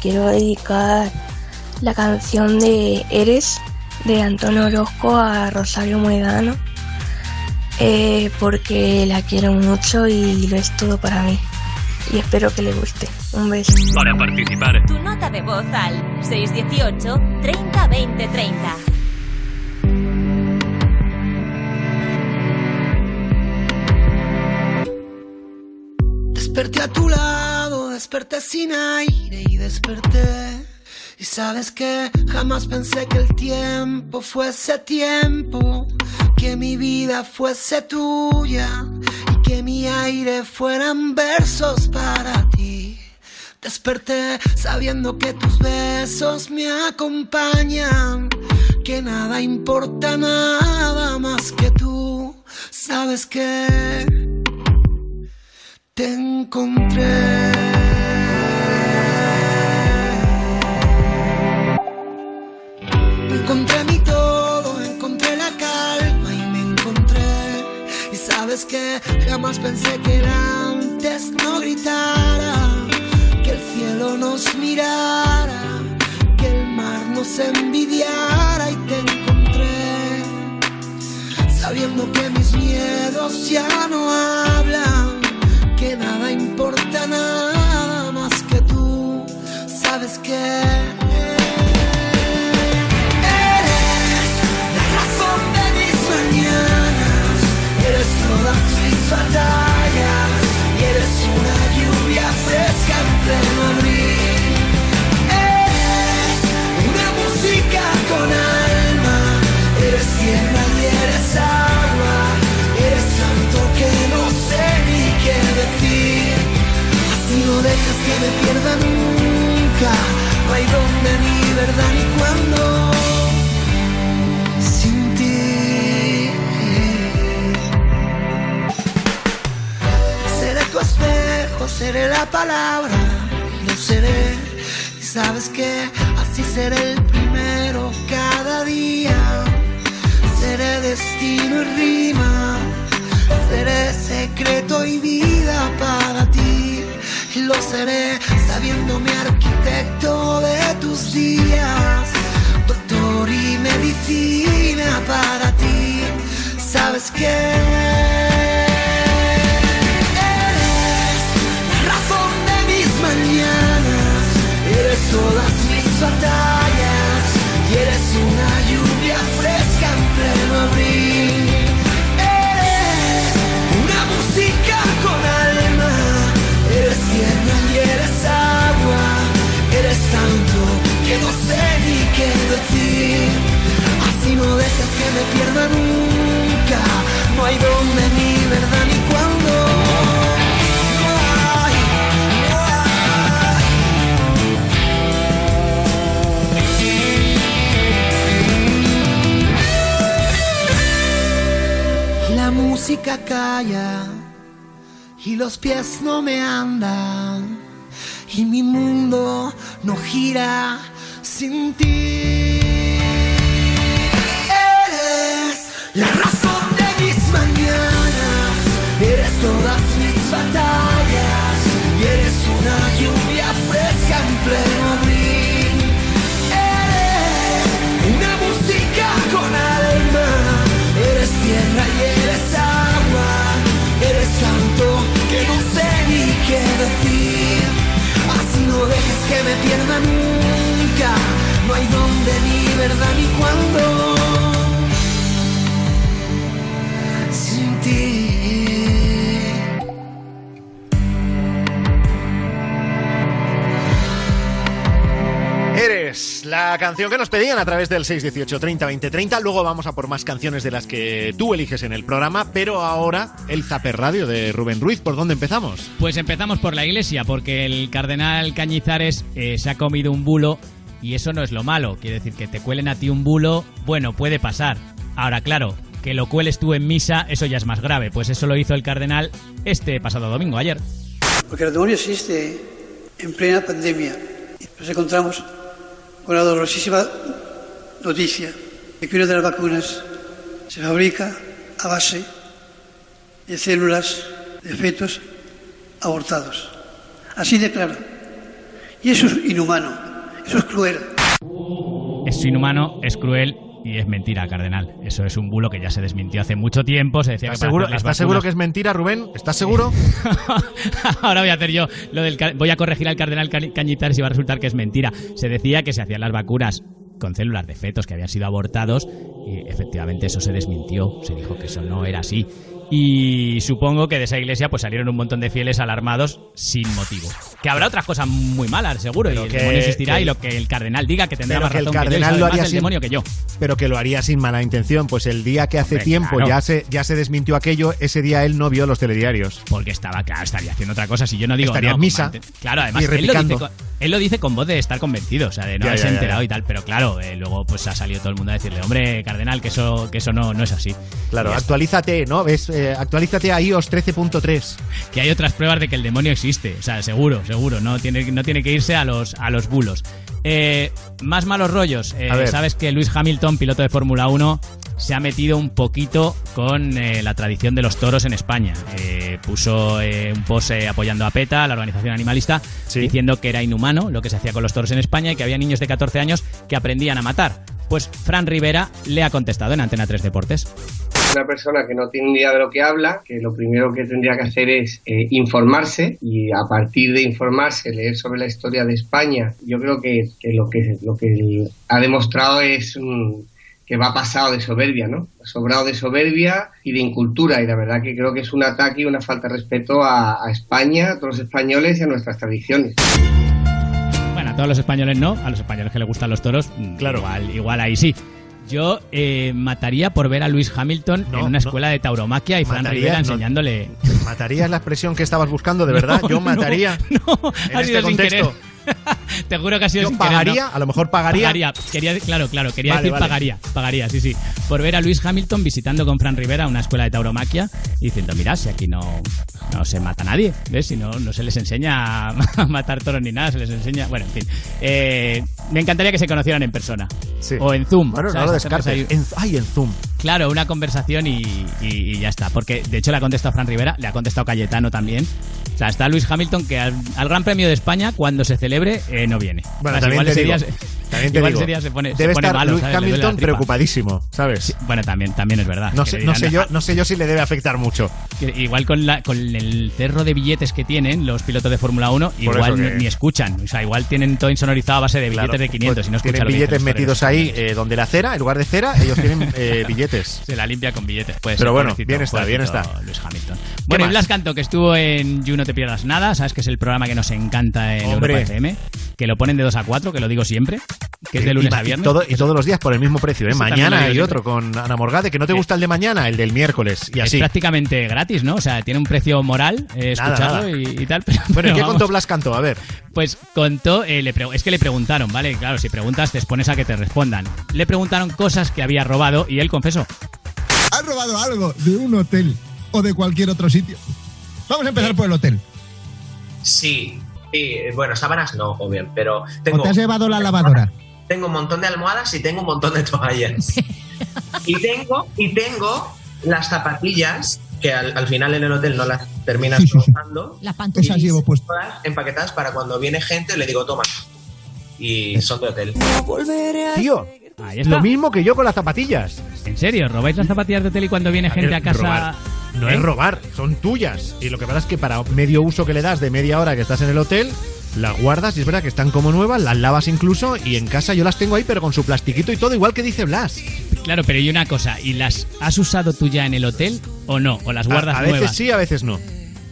quiero dedicar la canción de Eres de Antonio Orozco a Rosario Moedano eh, porque la quiero mucho y lo es todo para mí. Y espero que le guste. Un beso. Para participar. Tu nota de voz al 618 30 20 30. Desperté a tu lado, desperté sin aire desperté. Y sabes que jamás pensé que el tiempo fuese tiempo, que mi vida fuese tuya y que mi aire fueran versos para ti. Desperté sabiendo que tus besos me acompañan, que nada importa nada más que tú. Sabes que te encontré. es que jamás pensé que antes no gritara. Ni cuándo. Sin ti. Seré tu espejo, seré la palabra, y lo seré. Y sabes que así seré el primero cada día. Seré destino y rima, seré secreto y vida para ti. Y lo seré sabiéndome arquitecto de tus días, doctor y medicina para ti. Sabes que eres la razón de mis mañanas, eres todas mis batallas y eres una lluvia fresca en pleno abril. No dejes que me pierda nunca, no hay dónde ni verdad ni cuándo. La música calla y los pies no me andan y mi mundo no gira sin ti. La razón de mis mañanas, eres todas mis batallas y eres una lluvia fresca en pleno abril. Eres una música con alma, eres tierra y eres agua, eres canto que no sé ni qué decir. Así no dejes que me pierda nunca, no hay dónde ni verdad ni cuándo. Eres la canción que nos pedían a través del 618 30 20 30. Luego vamos a por más canciones de las que tú eliges en el programa, pero ahora el Zaper Radio de Rubén Ruiz. ¿Por dónde empezamos? Pues empezamos por la iglesia, porque el cardenal Cañizares eh, se ha comido un bulo y eso no es lo malo. Quiere decir que te cuelen a ti un bulo, bueno, puede pasar. Ahora, claro, que lo cueles tú en misa, eso ya es más grave. Pues eso lo hizo el cardenal este pasado domingo, ayer. Porque el demonio existe en plena pandemia. Nos encontramos con la dolorosísima noticia de que una de las vacunas se fabrica a base de células de fetos abortados. Así de claro. Y eso es inhumano, eso es cruel. Es inhumano, es cruel y es mentira, cardenal. Eso es un bulo que ya se desmintió hace mucho tiempo. Se decía que ¿Estás para seguro, hacer las ¿estás seguro que es mentira, Rubén? ¿Estás seguro? Ahora voy a hacer yo lo del voy a corregir al cardenal Ca- Cañizares y va a resultar que es mentira. Se decía que se hacían las vacunas con células de fetos que habían sido abortados y efectivamente eso se desmintió, se dijo que eso no era así. Y supongo que de esa iglesia pues salieron un montón de fieles alarmados sin motivo. Que habrá otras cosas muy malas, seguro, y el que- demonio existirá que- y lo que el cardenal diga que tendrá Pero más que el razón que yo cardenal lo haría sin, demonio que yo. Pero que lo haría sin mala intención. Pues el día que hace Hombre, tiempo claro. ya se ya se desmintió aquello, ese día él no vio los telediarios. Porque estaba, claro, estaría haciendo otra cosa. Si yo no digo Estaría no, en misa. mante- Claro, además él lo, dice con, él lo dice con voz de estar convencido, o sea, de no haberse ya, enterado ya. y tal. Pero claro, eh, luego pues ha salido todo el mundo a decirle, hombre, cardenal, que eso, que eso no, no es así. Claro, actualízate, ¿no? ¿Ves? Eh, actualízate a iOS 13.3. que hay otras pruebas de que el demonio existe. O sea, seguro, seguro. No tiene, no tiene que irse a los, a los bulos. Eh, más malos rollos. Eh. Sabes que Luis Hamilton, piloto de Fórmula 1, se ha metido un poquito con eh, la tradición de los toros en España. Eh, puso eh, un post eh, apoyando a PETA, la organización animalista, diciendo que era inhumano lo que se hacía con los toros en España y que había niños de 14 años que aprendían a matar. Pues Fran Rivera le ha contestado en Antena 3 Deportes. una persona que no tiene ni idea de lo que habla, que lo primero que tendría que hacer es eh, informarse y a partir de informarse, leer sobre la historia de España, yo creo que, que lo que lo que ha demostrado es que va pasado de soberbia, ¿no? Sobrado de soberbia y de incultura y la verdad que creo que es un ataque y una falta de respeto a, a España, a todos los españoles y a nuestras tradiciones. Todos los españoles no, a los españoles que les gustan los toros, claro. igual, igual ahí sí. Yo eh, mataría por ver a Luis Hamilton en una escuela de tauromaquia y Fran Mataría, Rivera no. enseñándole. ¿Matarías la expresión que estabas buscando, de verdad? Yo mataría. no, en ha este sido contexto. Te juro que ha sido Yo sin querer, pagaría, ¿no? a lo mejor pagaría. Quería, claro, claro, quería Vale, decir vale. pagaría, pagaría, sí, sí. Por ver a Luis Hamilton visitando con Fran Rivera una escuela de tauromaquia y diciendo, mira, si aquí no, no se mata a nadie, ¿ves? Si no, no se les enseña a matar toros ni nada, se les enseña... Bueno, en fin. Eh, me encantaría que se conocieran en persona. O en Zoom. Bueno, no ¿sabes? lo Hacemos descartes. ahí- En- ay, en Zoom. Claro, una conversación y, y- y ya está. Porque de hecho le ha contestado Fran Rivera, le ha contestado Cayetano también. O sea, está Luis Hamilton que al, al Gran Premio de España, cuando se celebre, eh, no viene. Bueno, O sea, también igual te digo, también te igual digo, ese día se pone, se debe pone estar malo, Luis Hamilton preocupadísimo, ¿sabes? Bueno, también, también es verdad. No sé, no yo, "Ah, no sé yo si le debe afectar mucho. que Igual con, la, con el cerro de billetes que tienen los pilotos de Fórmula 1, Por igual que- ni escuchan. O sea, igual tienen todo insonorizado a base de billetes Claro, de 500 pues y no escuchan tienen dicen billetes metidos ahí eh, donde la cera, en lugar de cera, ellos tienen eh, billetes. Se la limpia con billetes, pues. Pero bueno, bien está, bien está. Luis Hamilton. Bueno, y? Blas Canto, que estuvo en You No Te Pierdas Nada, sabes que es el programa que nos encanta en Hombre. Europa FM, que lo ponen de 2 a 4, que lo digo siempre, que es de Y- lunes y, a viernes. Y, todo- y todos los días por el mismo precio, ¿eh? Mañana hay siempre. otro con Ana Morgade, que no te gusta el de mañana, el del miércoles, y Es así. prácticamente gratis, ¿no? O sea, tiene un precio moral eh, Nada, escucharlo nada. Y, y tal. Pero, Bueno, ¿y qué vamos. contó Blas Cantó? A ver. Pues contó, eh, le es que le preguntaron, ¿vale? Claro, si preguntas te expones a que te respondan. Le preguntaron cosas que había robado y él confesó. ¿Has robado algo de un hotel o de cualquier otro sitio? Vamos a empezar por el hotel. Sí, sí, bueno, sábanas no, obvio, pero ¿O tengo, te has llevado la lavadora? tengo un montón de almohadas y tengo un montón de toallas. y tengo, y tengo las zapatillas que al, al final en el hotel no las terminas usando. Las Esas llevo empaquetadas para cuando viene gente le digo, toma. Y son de hotel. Tío, Ahí está. lo mismo que yo con las zapatillas. ¿En serio? ¿Robáis las zapatillas de hotel y cuando viene gente a casa? Robar. No ¿Eh? es robar, son tuyas. Y lo que pasa es que para medio uso que le das de media hora que estás en el hotel, las guardas y es verdad que están como nuevas, las lavas incluso y en casa yo las tengo ahí pero con su plastiquito y todo, igual que dice Blas. Claro, pero y una cosa, ¿y las has usado tú ya en el hotel o no? ¿O las guardas a, a veces nuevas? sí, a veces no.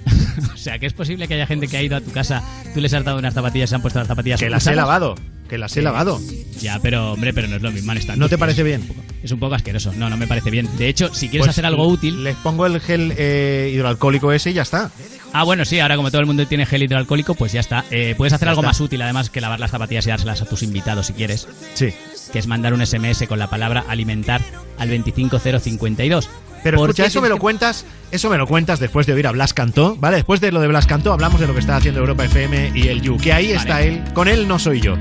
O sea, que es posible que haya gente que ha ido a tu casa, tú les has dado unas zapatillas, se han puesto las zapatillas Que las he lavado, que las he lavado. Ya, pero hombre, pero no es lo mismo. ¿No te parece bien? Es un poco asqueroso. No, no me parece bien. De hecho, si quieres Pues hacer algo útil. Les pongo el gel eh, hidroalcohólico ese y ya está. Ah, bueno, sí, ahora como todo el mundo tiene gel hidroalcohólico, pues ya está. Eh, puedes hacer Ya algo está. más útil, además, que lavar las zapatillas y dárselas a tus invitados si quieres. Sí. Que es mandar un SMS con la palabra alimentar al 25052. Pero ¿Por escucha, eso me lo cuentas, eso me lo cuentas después de oír a Blas Cantó, ¿vale? Después de lo de Blas Cantó hablamos de lo que está haciendo Europa FM y el You, que ahí Vale. está él, con él no soy yo.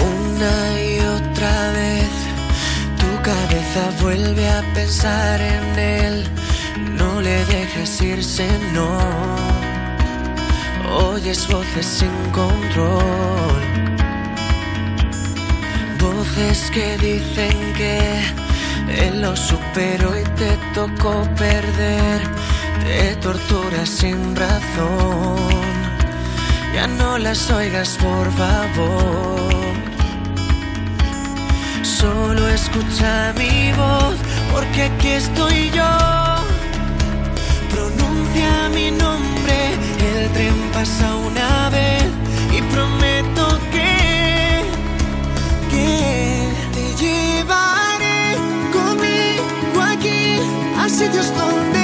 Una y otra vez tu cabeza vuelve a pensar en él. No le dejes irse, no. Oyes voces sin control. Voces que dicen que lo superó y te tocó perder. Te torturas sin razón. Ya no las oigas, por favor. Solo escucha mi voz, porque aquí estoy yo. Pronuncia mi nombre, el tren pasa una vez y prometo que, que te llevaré conmigo aquí. A sitios donde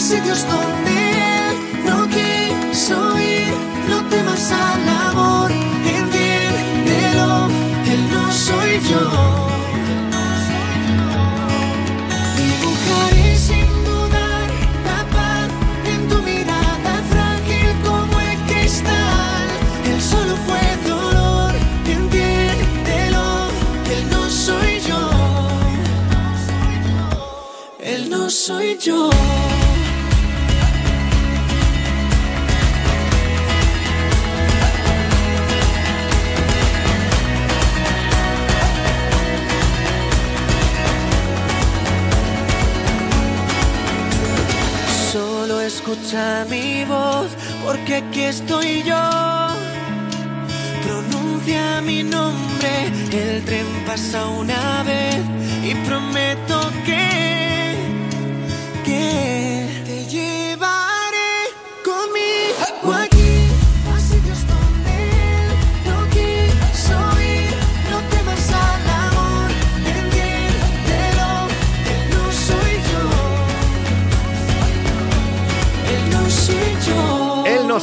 sitios donde él no quiso ir. No temas al amor, entiéndelo, pasa una vez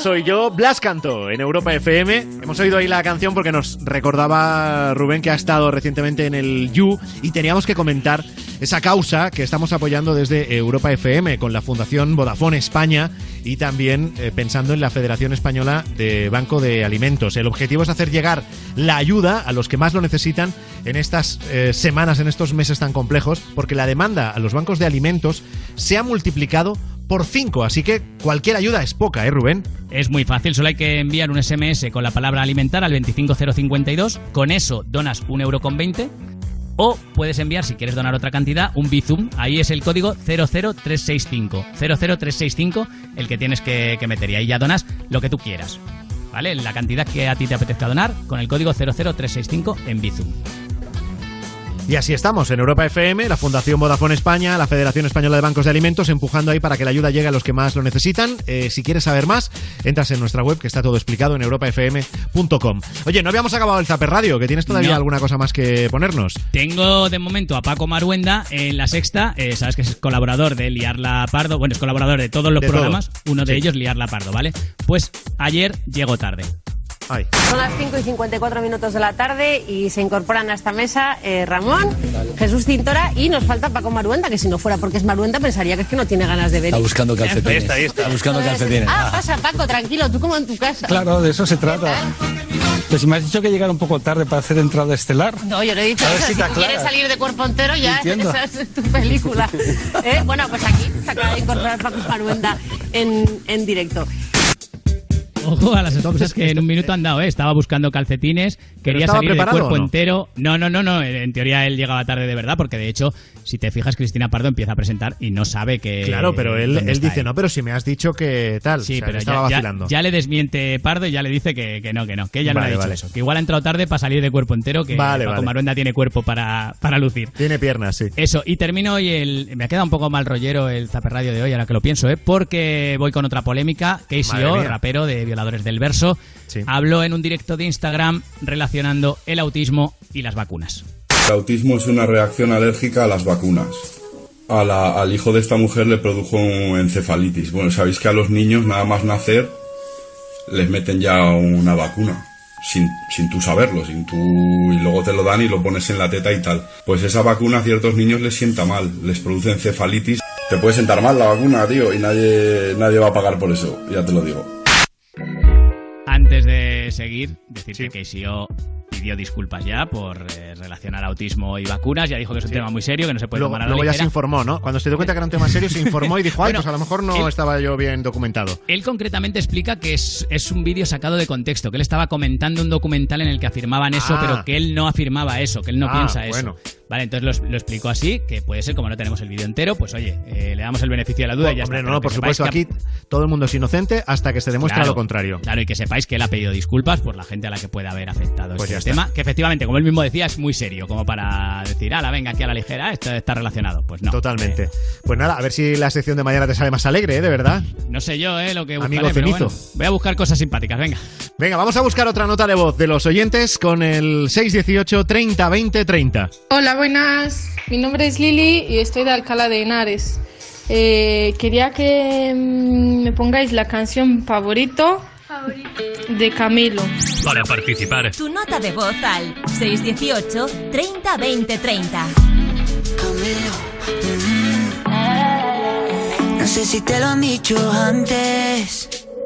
soy yo, Blas Canto en Europa FM. Hemos oído ahí la canción porque nos recordaba Rubén que ha estado recientemente en el You y teníamos que comentar esa causa que estamos apoyando desde Europa FM con la Fundación Vodafone España y también eh, pensando en la Federación Española de Banco de Alimentos. El objetivo es hacer llegar la ayuda a los que más lo necesitan en estas eh, semanas, en estos meses tan complejos, porque la demanda a los bancos de alimentos se ha multiplicado por 5, así que cualquier ayuda es poca, ¿eh, Rubén? Es muy fácil, solo hay que enviar un SMS con la palabra alimentar al 25052. Con eso donas un euro con 20. O puedes enviar, si quieres donar otra cantidad, un Bizum. Ahí es el código 00365. 00365 el que tienes que, que meter. Y ahí ya donas lo que tú quieras. ¿Vale? La cantidad que a ti te apetezca donar con el código 00365 en Bizum. Y así estamos, en Europa FM, la Fundación Vodafone España, la Federación Española de Bancos de Alimentos, empujando ahí para que la ayuda llegue a los que más lo necesitan. Eh, si quieres saber más, entras en nuestra web, que está todo explicado en europafm.com. Oye, no habíamos acabado el Zaper Radio, que tienes todavía No. alguna cosa más que ponernos. Tengo de momento a Paco Maruenda en la sexta. eh, sabes que es colaborador de Liarla Pardo. Bueno, es colaborador de todos los De programas. Uno de Sí. ellos, Liarla Pardo, ¿vale? Pues ayer llegó tarde. Son las 5 y 54 minutos de la tarde y se incorporan a esta mesa eh, Ramón, Jesús Cintora y nos falta Paco Maruenda, que si no fuera porque es Maruenda pensaría que es que no tiene ganas de venir. Está buscando calcetines. Ahí está, ahí Está buscando calcetines. Ah, pasa Paco, tranquilo, tú como en tu casa. Claro, de eso se trata. Pues si me has dicho que llegar un poco tarde para hacer entrada estelar. No, yo le he dicho A ver eso, si si, te tú quieres salir de cuerpo entero ya Entiendo. esa es tu película. Eh, Bueno, pues aquí se acaba de incorporar Paco Maruenda en, en directo. Ojo a las excusas que en un minuto han dado, ¿eh? Estaba buscando calcetines, quería salir de cuerpo no? entero. No, no, no, no. En teoría él llegaba tarde de verdad, porque de hecho, si te fijas, Cristina Pardo empieza a presentar y no sabe que. Claro, pero él, él dice, no, pero si me has dicho que tal, Sí, o sea, pero estaba ya, ya- vacilando. ya le desmiente Pardo y ya le dice que, que no, que no, que ella no le Vale, ha dicho vale. eso. Que igual ha entrado tarde para salir de cuerpo entero, que Vale, Paco. Maruenda tiene cuerpo para, para lucir. Tiene piernas, sí. Eso, y termino hoy el. Me ha quedado un poco mal rollero el Zaper Radio de hoy, ahora que lo pienso, ¿eh? Porque voy con otra polémica. KCO, rapero de Violadores del Verso, habló en un directo de Instagram relacionando el autismo y las vacunas. El autismo es una reacción alérgica a las vacunas. A la- al hijo de esta mujer le produjo un encefalitis. Bueno, sabéis que a los niños nada más nacer les meten ya una vacuna. Sin, sin tú saberlo, sin tú y luego te lo dan y lo pones en la teta y tal. Pues esa vacuna a ciertos niños les sienta mal, les produce encefalitis. Te puede sentar mal la vacuna, tío, y nadie, nadie va a pagar por eso, ya te lo digo. Antes de seguir, decir que KCO pidió disculpas ya por eh, relacionar autismo y vacunas. Ya dijo que es un tema muy serio, que no se puede Luego, tomar a la luego ya se informó, ¿no? Cuando se dio cuenta que era un tema serio, se informó y dijo, ay, Bueno, pues a lo mejor no él- estaba yo bien documentado. Él concretamente explica que es, es un vídeo sacado de contexto, que él estaba comentando un documental en el que afirmaban eso, Ah. pero que él no afirmaba eso, que él no Ah, piensa bueno. eso. Vale, entonces lo, lo explicó así, que puede ser como no tenemos el vídeo entero, pues oye, eh, le damos el beneficio de la duda y ya Hombre, está. no, no, por supuesto, que aquí todo el mundo es inocente hasta que se demuestra Claro, lo contrario. Claro, y que sepáis que él ha pedido disculpas por la gente a la que puede haber afectado Pues este tema, que efectivamente, como él mismo decía, es muy serio, como para decir, ala, venga aquí a la ligera, esto está relacionado. Pues no. Totalmente. Pues nada, a ver si la sección de mañana te sale más alegre, ¿eh? De verdad. No sé yo, eh, lo que buscaré, Amigo pero cenizo. bueno, voy a buscar cosas simpáticas, venga. Venga, vamos a buscar otra nota de voz de los oyentes con el 618 30 20 30. Hola, buenas. Mi nombre es Lili y estoy de Alcalá de Henares. Eh, quería que mm, me pongáis la canción favorito de Camilo. Para participar, Tu nota de voz al 618 30 20 30. No sé si te lo han dicho antes,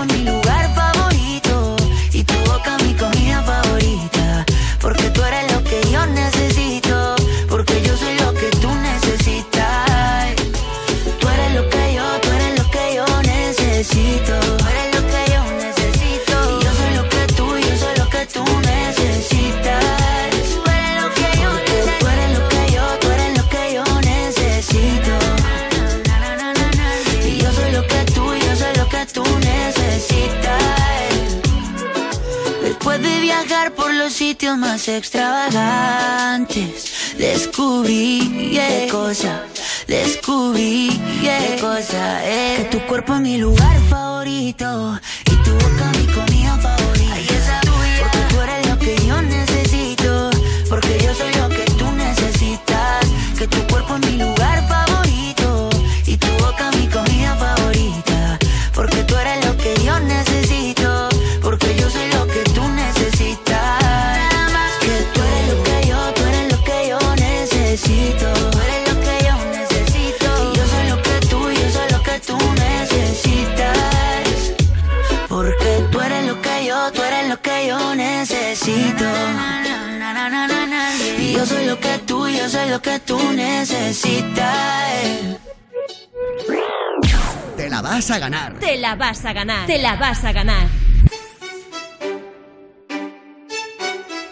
Es mi lugar Después de viajar por los sitios más extravagantes, descubrí yeah, qué cosa, descubrí yeah, qué cosa es que tu cuerpo es mi lugar favorito y tu boca mi comida soy lo que tú necesitas. Te la vas a ganar. Te la vas a ganar. Te la vas a ganar.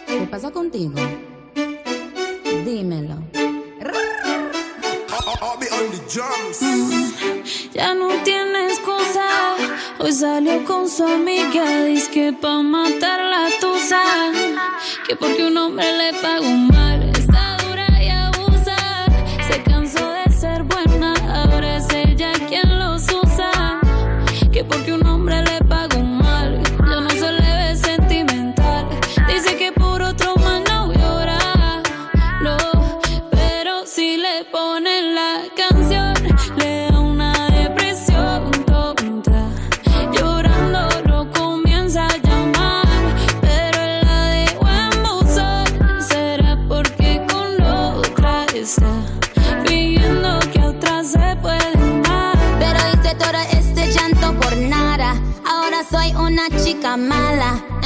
¿Qué pasa contigo? Dímelo. Ya no tiene excusa. Hoy salió con su amiga. Dice que pa' matar la tusa. Que porque un hombre le pagó mal.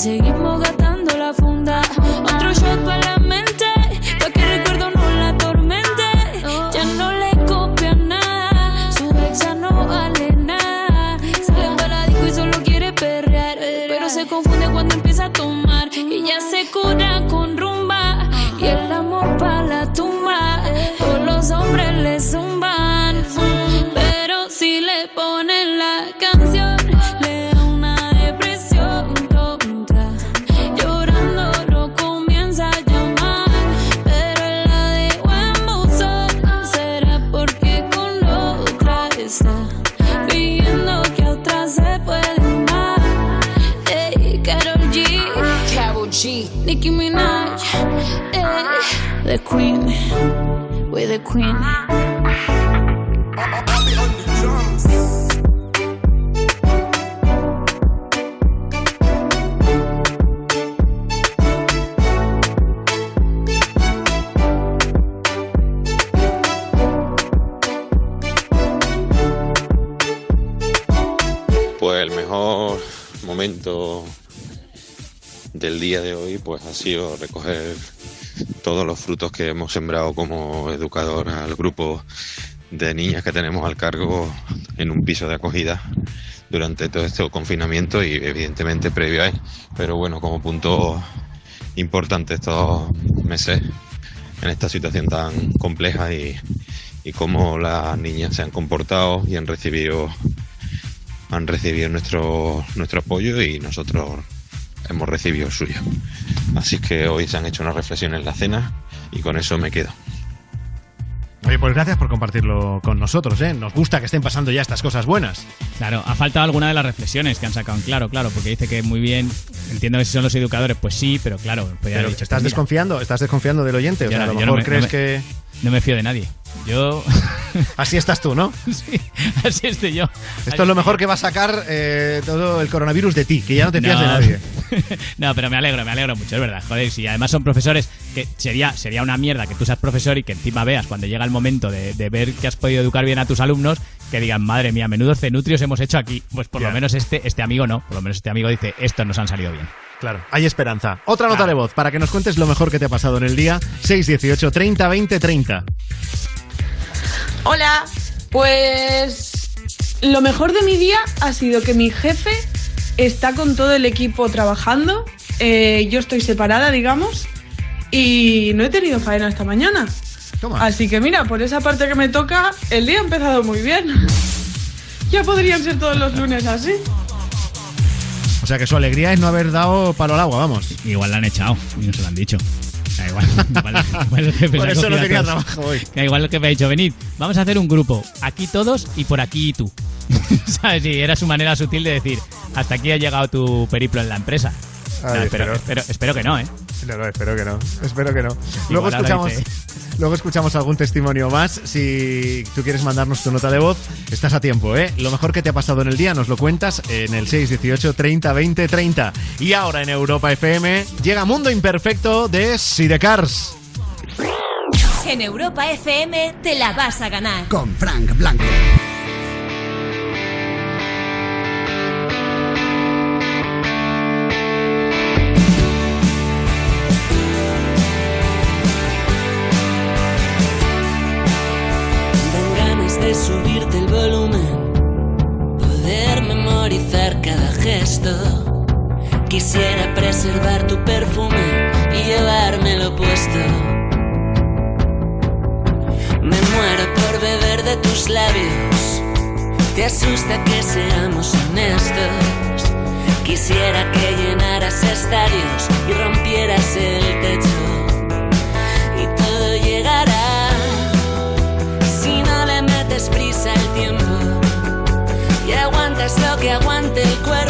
Is it? G, Nicki Minaj, ey, the Queen, we the Queen. Pues el mejor momento del día de hoy pues ha sido recoger todos los frutos que hemos sembrado como educador al grupo de niñas que tenemos al cargo en un piso de acogida durante todo este confinamiento y evidentemente previo a él. Pero bueno, como punto importante estos meses en esta situación tan compleja y, y cómo las niñas se han comportado y han recibido han recibido nuestro, nuestro apoyo y nosotros hemos recibido el suyo. Así que hoy se han hecho unas reflexiones en la cena y con eso me quedo. Oye, pues gracias por compartirlo con nosotros, ¿eh? Nos gusta que estén pasando ya estas cosas buenas. Claro, ha faltado alguna de las reflexiones que han sacado en claro, claro, porque dice que muy bien, entiendo que si son los educadores, pues sí, pero claro, podría haber Pero, dicho, ¿Estás pues mira, desconfiando? ¿Estás desconfiando del oyente? O sea, a lo no mejor me- crees no me- que... No me fío de nadie. Yo... Así estás tú, ¿no? sí, así estoy yo. Esto es lo mejor que va a sacar eh, todo el coronavirus de ti, que ya no te fías No. de nadie. no, pero me alegro, me alegro mucho, es verdad. Joder, si además son profesores, que sería, sería una mierda que tú seas profesor y que encima veas cuando llega el momento de, de ver que has podido educar bien a tus alumnos, que digan, madre mía, menudos cenutrios hemos hecho aquí. Pues por lo menos este, este amigo no, por lo menos este amigo dice, estos nos han salido bien. Claro, hay esperanza. Otra nota Claro. de voz para que nos cuentes lo mejor que te ha pasado en el día. 618 30 20 30. Hola, pues lo mejor de mi día ha sido que mi jefe está con todo el equipo trabajando. eh, yo estoy separada, digamos, y no he tenido faena esta mañana. Así que mira, por esa parte que me toca, el día ha empezado muy bien. Ya podrían ser todos los lunes así. O sea que su alegría es no haber dado palo al agua, vamos. Igual la han echado y no se lo han dicho. Da igual, igual- igual el jefe Por eso no tenía trabajo hoy. Da igual el jefe ha dicho, venid, vamos a hacer un grupo, aquí todos y por aquí tú. ¿Sabes? Y era su manera sutil de decir, hasta aquí ha llegado tu periplo en la empresa. Ay, No, espero, espero. espero, espero que no, ¿eh? No, no, espero que no. Espero que no. Luego escuchamos, luego escuchamos algún testimonio más. Si tú quieres mandarnos tu nota de voz, estás a tiempo, ¿eh? Lo mejor que te ha pasado en el día nos lo cuentas en el 618 30 20 30. Y ahora en Europa FM llega Mundo Imperfecto de Sidecars. En Europa FM te la vas a ganar. Con Frank Blanco. Cada gesto. Quisiera preservar tu perfume y llevármelo puesto. Me muero por beber de tus labios. Te asusta que seamos honestos. Quisiera que llenaras estadios y rompieras el techo. Y todo llegará si no le metes prisa al tiempo es lo que aguante el cuerpo.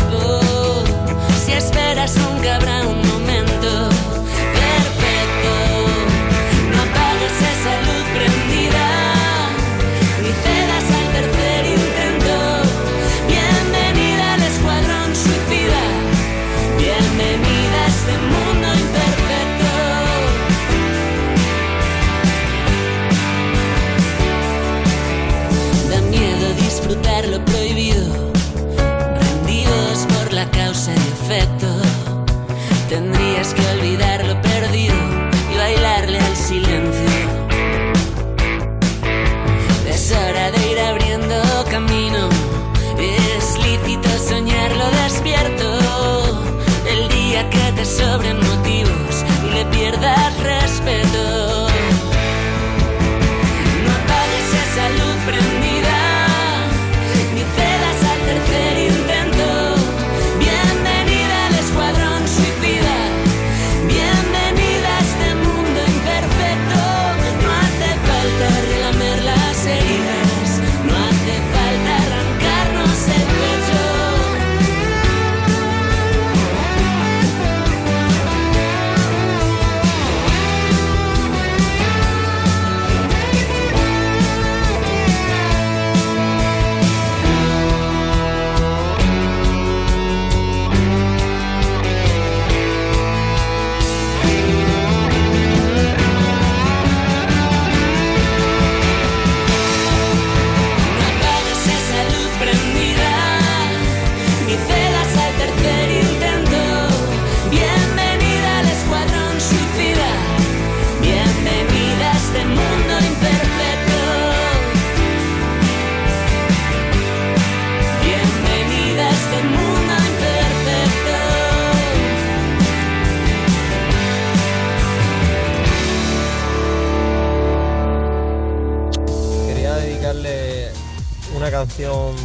canción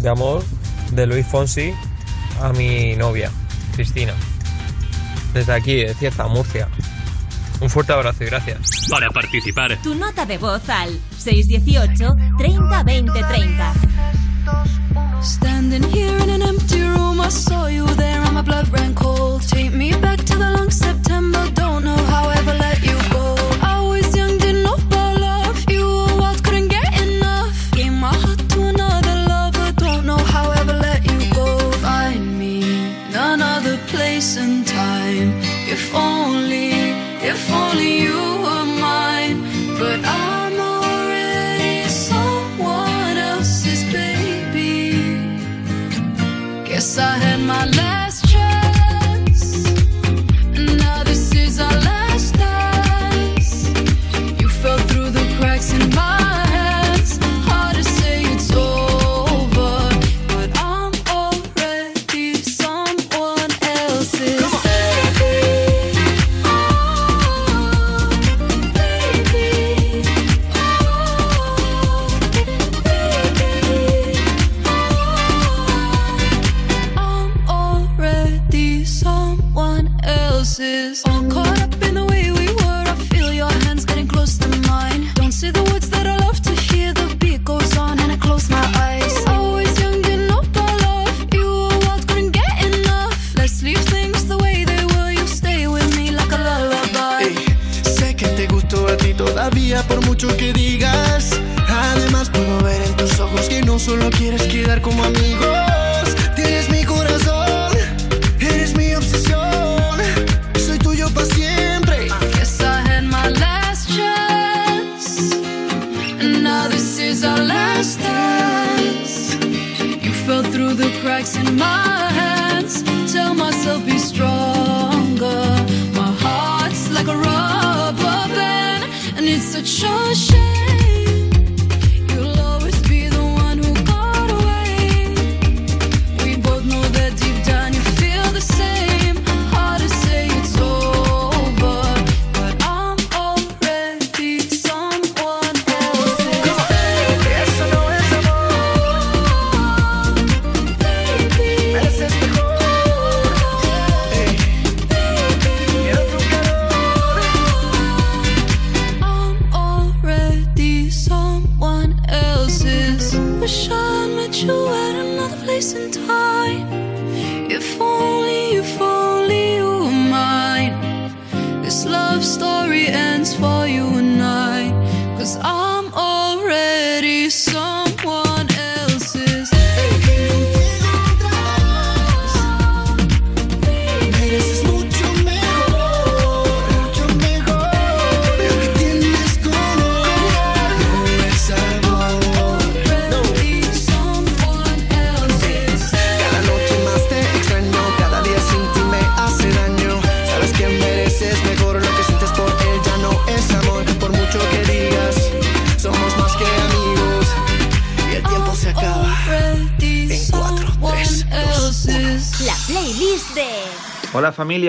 de amor de Luis Fonsi a mi novia, Cristina. Desde aquí, de Cierta Murcia. Un fuerte abrazo y gracias. Para participar, tu nota de voz al 618 30 20 30.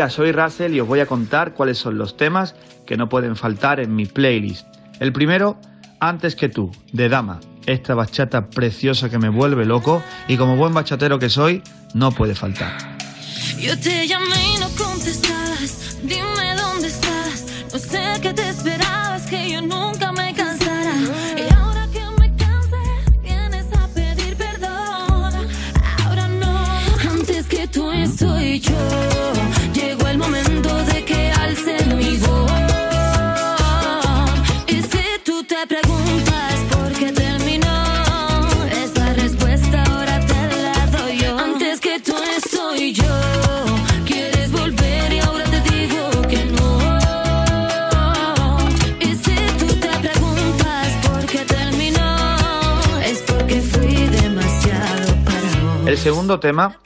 Soy Russell y os voy a contar cuáles son los temas que no pueden faltar en mi playlist. El primero, Antes que tú, de Dama. Esta bachata preciosa que me vuelve loco y como buen bachatero que soy, no puede faltar. Yo te llamé y no. Dime dónde estás. No sé qué te esperabas, segundo tema,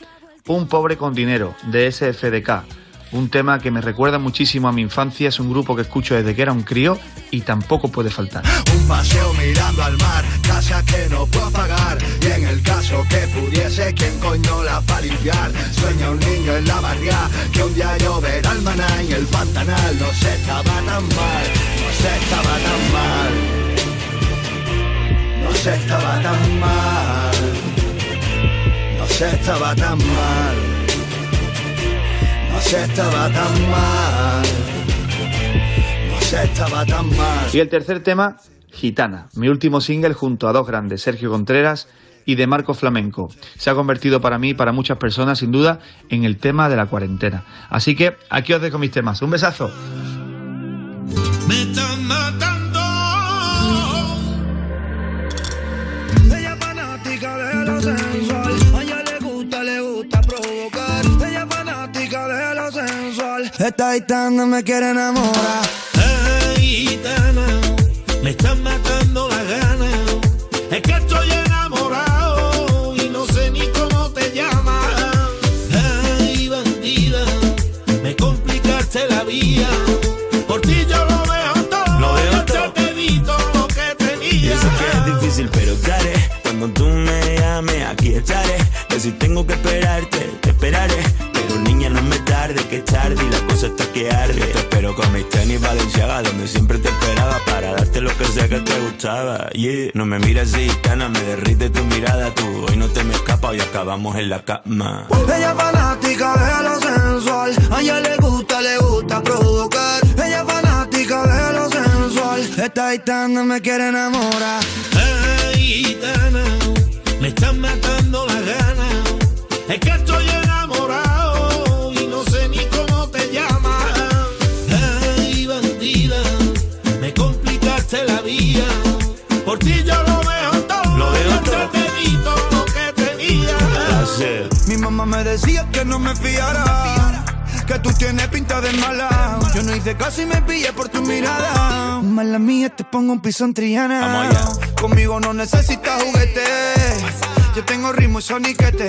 Un pobre con dinero, de SFDK. Un tema que me recuerda muchísimo a mi infancia, es un grupo que escucho desde que era un crío y tampoco puede faltar. Un paseo mirando al mar, casa que no puedo pagar. Y en el caso que pudiese, ¿quién coño la va a limpiar? Sueña un niño en la barriga, que un día lloverá el maná en el pantanal. No se estaba tan mal, no se estaba tan mal. No se estaba tan mal. Se estaba tan mal. No se estaba tan mal. No se estaba tan mal. Y el tercer tema, Gitana, mi último single junto a dos grandes, Sergio Contreras y de Marco Flamenco. Se ha convertido para mí y para muchas personas, sin duda, en el tema de la cuarentena. Así que aquí os dejo mis temas. Un besazo. Me están matando. Ella fanática de Esta gitana me quiere enamorar. Ay, gitana, me están matando las ganas. Es que estoy enamorado y no sé ni cómo te llamas. Ay, bandida, me complicaste la vida. Por ti yo lo dejo todo. Lo dejo Hasta te di todo lo que tenía. Yo sé que es difícil, pero te haré. Cuando tú me llames, aquí estaré. Que si tengo que esperarte, te esperaré. Que es tarde y la cosa está que arde. Yo te espero con mis tenis Valenciaga, donde siempre te esperaba para darte lo que sé que te gustaba. Yeah. No me mires así, cana, me derrite tu mirada. Tú hoy no te me escapas y acabamos en la cama. Ella es fanática de lo sensual. A ella le gusta, le gusta provocar. Ella es fanática de lo sensual. Esta gitana me quiere enamorar. Ay, gitana, me están matando las ganas. Es que estoy Por ti yo lo dejo todo. Lo dejo Hasta te di todo lo que tenía. Mi mamá me decía que no me fiara. Que tú tienes pinta de mala. Yo no hice caso y me pillé por tu mirada. Mala mía, te pongo un piso en Triana. Conmigo no necesitas juguete. Yo tengo ritmo y soniquete.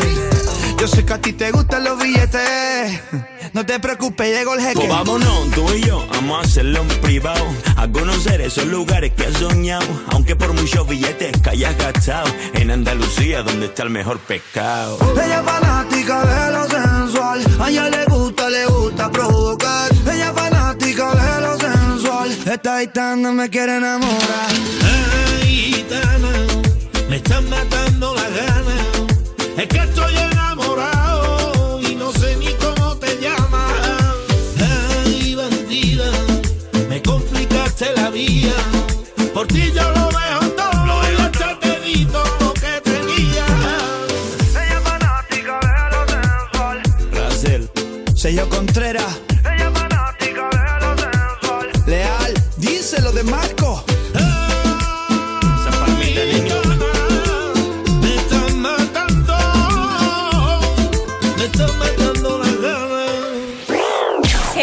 Yo sé que a ti te gustan los billetes. No te preocupes, llegó el jeque. Pues vámonos, tú y yo, vamos a hacerlo en privado. A conocer esos lugares que has soñado. Aunque por muchos billetes que hayas gastado. En Andalucía, donde está el mejor pescado. Ella es fanática de lo sensual. A ella le gusta, le gusta provocar. Ella es fanática de lo sensual. Esta gitana me quiere enamorar. Gitana, me están matando las ganas. Es que estoy enamorado y no sé ni cómo te llamas. Ay, bandida, me complicaste la vida. Por ti yo lo dejo todo, lo dejo todo. Lo que tenía. Ella es fanática de lo sensual. Razel, sello Contreras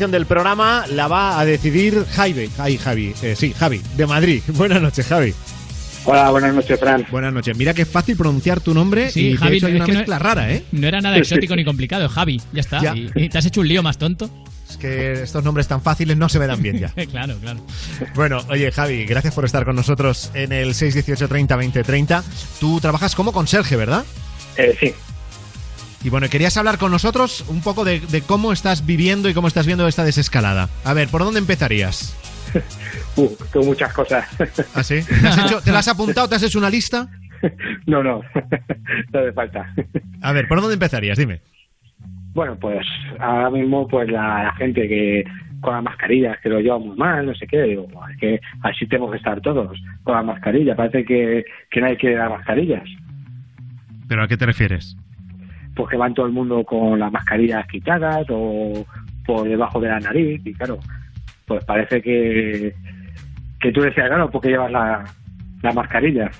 Canción del programa la va a decidir Javi. Ay, Javi. Eh, sí, Javi, de Madrid. Buenas noches, Javi. Hola, buenas noches, Fran. Buenas noches. Mira qué fácil pronunciar tu nombre Sí, y Javi, hecho hay es una que no- mezcla rara, ¿eh? No era nada exótico ni complicado, es Javi, ya está. Ya. Y, y te has hecho un lío más tonto. Es que estos nombres tan fáciles no se me dan bien ya. claro, claro. Bueno, oye, Javi, gracias por estar con nosotros en el 618 30 20 30. Tú trabajas como conserje, ¿verdad? Eh, sí. Y bueno, querías hablar con nosotros un poco de, de cómo estás viviendo y cómo estás viendo esta desescalada. A ver, ¿por dónde empezarías? Uh, tengo muchas cosas. ¿Ah, sí? ¿Te, has hecho- ¿Te la has apuntado? ¿Te has hecho una lista? no, no. no hace falta. A ver, ¿por dónde empezarías? Dime. Bueno, pues ahora mismo pues la, la gente que con las mascarillas que lo lleva muy mal, no sé qué, digo, "Buah, es que así tenemos que estar todos con la mascarilla. Parece que, que nadie quiere las mascarillas. ¿Pero a qué te refieres? Pues que van todo el mundo con las mascarillas quitadas o por debajo de la nariz y claro, pues parece que, que tú decías, claro, porque llevas la, la mascarilla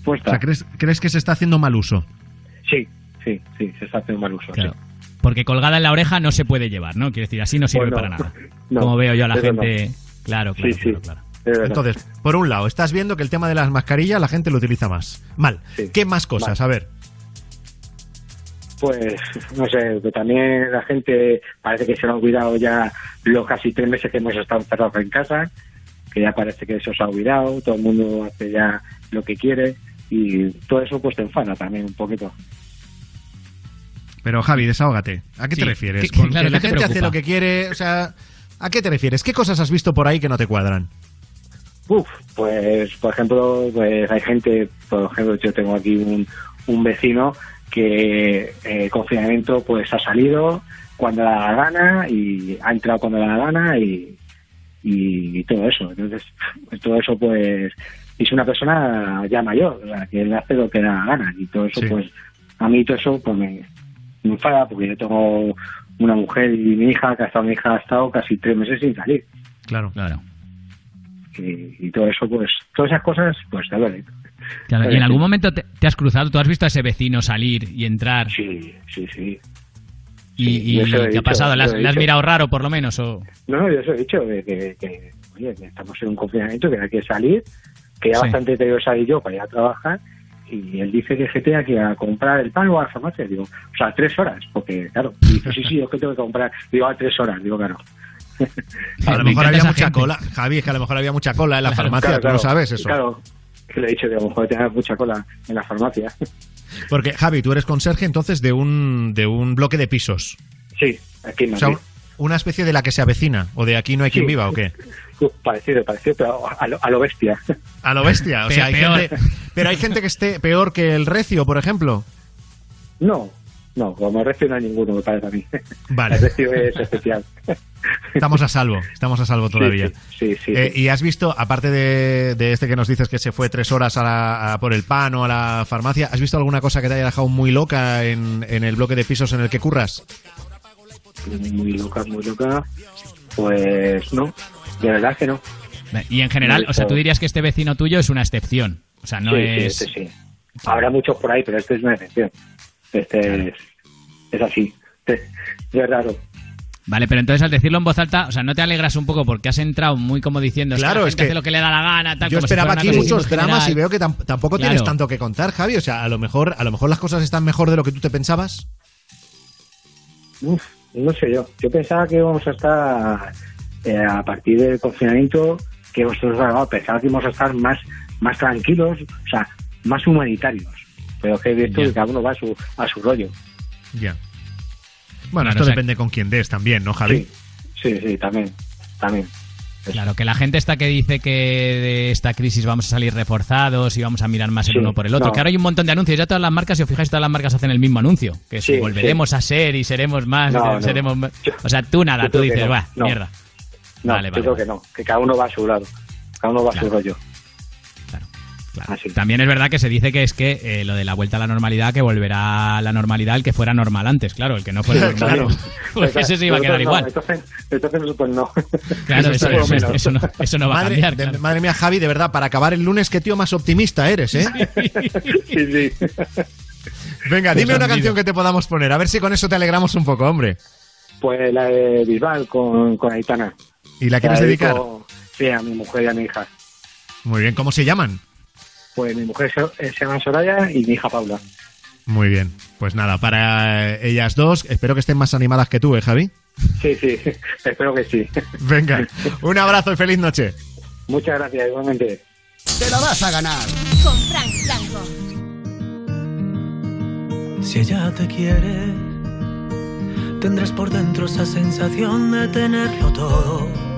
O puesta. sea, ¿crees, ¿crees que se está haciendo mal uso? Sí, sí, sí, se está haciendo mal uso. Claro. sí. Porque colgada en la oreja no se puede llevar, ¿no? Quiero decir, así no sirve Pues no. para nada. No, Como veo yo a la gente. Claro, claro, Sí, sí. claro, claro. Entonces, por un lado, estás viendo que el tema de las mascarillas la gente lo utiliza más. Mal. ¿Qué más cosas? A ver. Pues, no sé, que también la gente parece que se lo ha olvidado ya los casi tres meses que hemos estado encerrados en casa, que ya parece que eso se ha olvidado, todo el mundo hace ya lo que quiere y todo eso pues te enfada también un poquito. Pero Javi, desahógate. ¿A qué Sí. te refieres? ¿Qué- Con claro, que la gente hace lo que quiere, o sea, ¿a qué te refieres? ¿Qué cosas has visto por ahí que no te cuadran? Uf, pues por ejemplo, pues hay gente, por ejemplo, yo tengo aquí un, un vecino que eh, confinamiento pues ha salido cuando le da la gana y ha entrado cuando le da la gana y, y, todo eso. Entonces, pues, todo eso pues es una persona ya mayor, o sea, que él hace lo que da la gana y todo eso Sí. pues a mí todo eso pues me, me enfada porque yo tengo una mujer y mi hija, que hasta mi hija ha estado casi tres meses sin salir Claro. Claro. y, y todo eso pues todas esas cosas pues te duele. Claro, ¿Y en algún momento te, te has cruzado? ¿Tú has visto a ese vecino salir y entrar? Sí, sí, sí. ¿Y, Sí, y lo qué ha pasado? ¿Le has, yo lo he le has mirado raro, por lo menos? O... No, no, yo os he dicho que, que, que, oye, que estamos en un confinamiento, que hay que salir, que ya Sí. bastante te que salir yo para ir a trabajar, y él dice que GTA que a comprar el pan o a la farmacia, digo, o sea, tres horas, porque claro, y dice, sí, sí, yo es que tengo que comprar, digo, a tres horas, digo, claro. A lo mejor había mucha cola. Javi, es que a lo mejor había mucha cola en la farmacia, Claro, tú no claro. sabes eso. Claro, que le he dicho que a lo mejor tenía mucha cola en la farmacia. Porque, Javi, tú eres conserje entonces de un, de un bloque de pisos. Sí, aquí en O sea, una especie de la que se avecina, o de aquí no hay quien Sí. viva, ¿o qué? Parecido, parecido, pero a lo, a lo bestia. A lo bestia, o sea, hay Peor. gente, pero hay gente que esté peor que el recio, por ejemplo. No, no, como recio no hay ninguno, me parece a mí. Vale. El recio es especial. Estamos a salvo, estamos a salvo todavía. Sí, sí, sí. Eh, y has visto, aparte de, de este que nos dices que se fue tres horas a la- a por el pan o a la farmacia, ¿has visto alguna cosa que te haya dejado muy loca en, en el bloque de pisos en el que curras? muy loca, muy loca. Pues no, de verdad que no. Y en general, o sea, tú dirías que este vecino tuyo es una excepción. O sea, no sí, es... sí, este sí. Habrá muchos por ahí, pero este es una excepción. Este es, es así. Es, es raro. Vale, pero entonces al decirlo en voz alta, o sea, ¿no te alegras un poco porque has entrado muy como diciendo, Claro, la es gente que hace lo que le da la gana, tal, Yo como esperaba aquí muchos dramas general? y veo que tam- tampoco Claro. tienes tanto que contar, Javi. O sea, a lo mejor, a lo mejor las cosas están mejor de lo que tú te pensabas. Uf, no sé yo. Yo pensaba que íbamos a estar eh, a partir del confinamiento, que vosotros bueno, pensaba que íbamos a estar más, más tranquilos, o sea, más humanitarios. Pero que he visto Ya. que cada uno va a su, a su rollo. Ya. Bueno, Claro, esto o sea- depende con quién des también, ¿no, Javi? Sí, sí, también. También. Claro, que la gente está que dice que de esta crisis vamos a salir reforzados y vamos a mirar más el Sí, uno por el otro. no. Que ahora hay un montón de anuncios. Ya todas las marcas, si os fijáis, todas las marcas hacen el mismo anuncio. Que Sí, volveremos a ser y seremos más. No, no. seremos más. O sea, tú nada, tú dices, va, no. mierda. No, Vale, yo vale, creo que no, que cada uno va a su lado. Cada uno va a su rollo. Así. También es verdad que se dice que es que eh, lo de la vuelta a la normalidad, que volverá a la normalidad el que fuera normal antes, claro, el que no fuera normal. Claro. Pues ese se iba a quedar no, igual. entonces, entonces nosotros no. Claro, eso, no, eso no va madre, a cambiar. de- claro. madre mía, Javi, de verdad, para acabar el lunes, qué tío más optimista eres, ¿eh? Sí, sí. Venga, dime una Pues canción que te podamos poner, a ver si con eso te alegramos un poco, hombre. Pues la de Bisbal con, con Aitana. ¿Y la quieres Se dedicar? dedico, Sí, a mi mujer y a mi hija. Muy bien, ¿cómo se llaman? Pues mi mujer se, se llama Soraya y mi hija Paula. Muy bien, pues nada, para eh, ellas dos, espero que estén más animadas que tú, ¿eh, Javi? Sí, sí, espero que sí. Venga, un abrazo y feliz noche. Muchas gracias, igualmente. Te la vas a ganar. Con Frank Blanco. Si ella te quiere, tendrás por dentro esa sensación de tenerlo todo.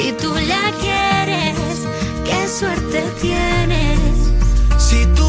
Si tú la quieres, qué suerte tienes. Si tú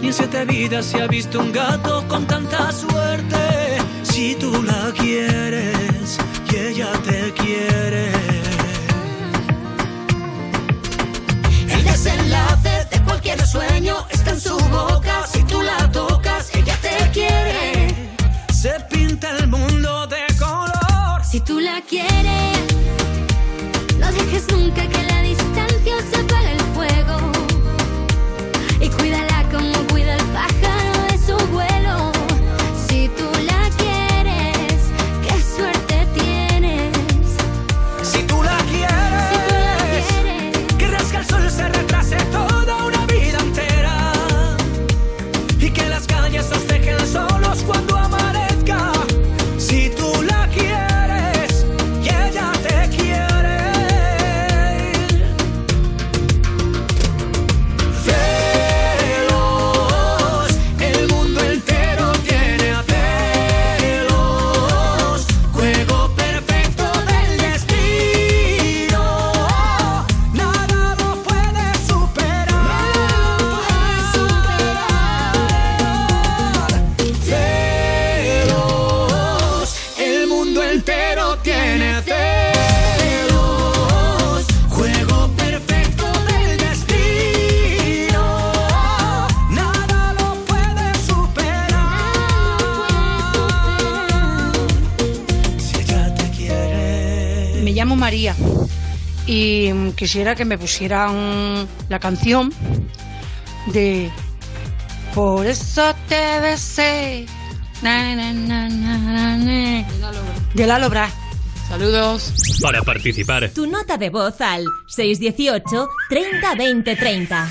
Ni en siete vidas se ha visto un gato con tanta suerte. Si tú la quieres y ella te quiere. El desenlace de cualquier sueño está en su boca. Si tú la tocas, ella te quiere. Se pinta el mundo de color. Si tú la quieres, no dejes nunca que la distancia se quisiera que me pusieran la canción de Por eso te besé. Na, na, na, na, na, na. De Lalo Brás. Saludos. Para participar, Tu nota de voz al 618 30 20 30.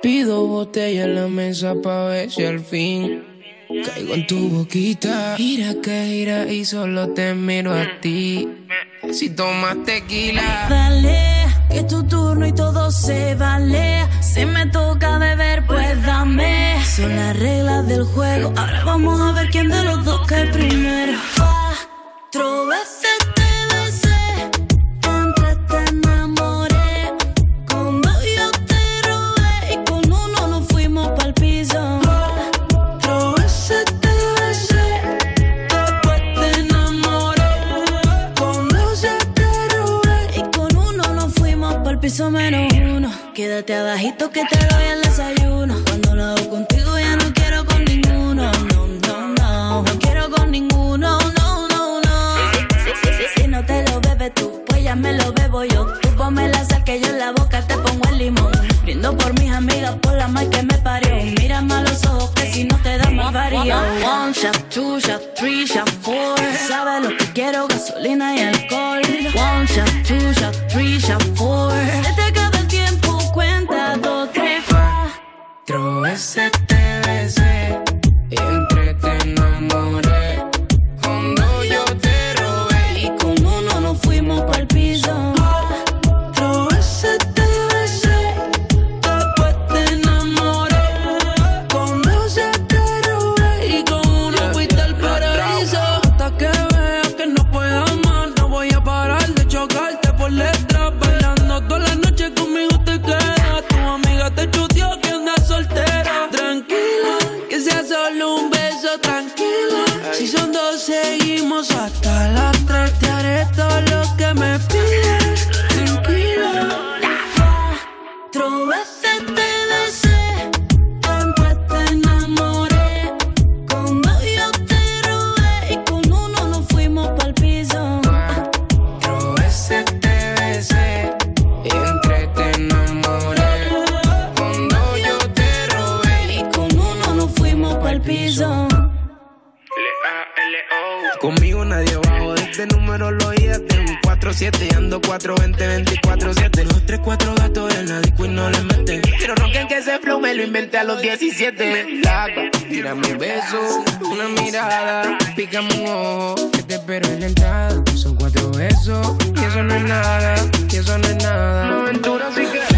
Pido botella en la mesa pa' ver si al fin caigo en tu boquita. Gira que gira y solo te miro a ti. Si tomas tequila. Dale, que es tu turno y todo se vale. Si me toca beber, pues dame. Son las reglas del juego. Ahora vamos a ver quién de los dos cae primero. Cuatro piso menos uno. Quédate abajito que te doy el desayuno. Cuando lo hago contigo ya no quiero con ninguno. No, no, no. No quiero con ninguno. No, no, no. Si no te lo bebes tú, pues ya me lo bebo yo. Tú ponme la sal que yo en la boca te pongo el limón. Brindo por mis amigas, por la mal que me parió. Mírame a los ojos que si no te da más varío. One shot, two shot, three shot, four. Sabes lo que quiero, gasolina y alcohol. Cuatro 24-7 ando 4-20, 24-7 Los 3, 4 gatos en la disco y no le meten Pero no que ese flow me lo inventé a los 17 Flaca, tírame un beso, una mirada Pícame un ojo, que te espero en la entrada Son cuatro besos, y eso no es nada, y eso no es nada. Una aventura sin que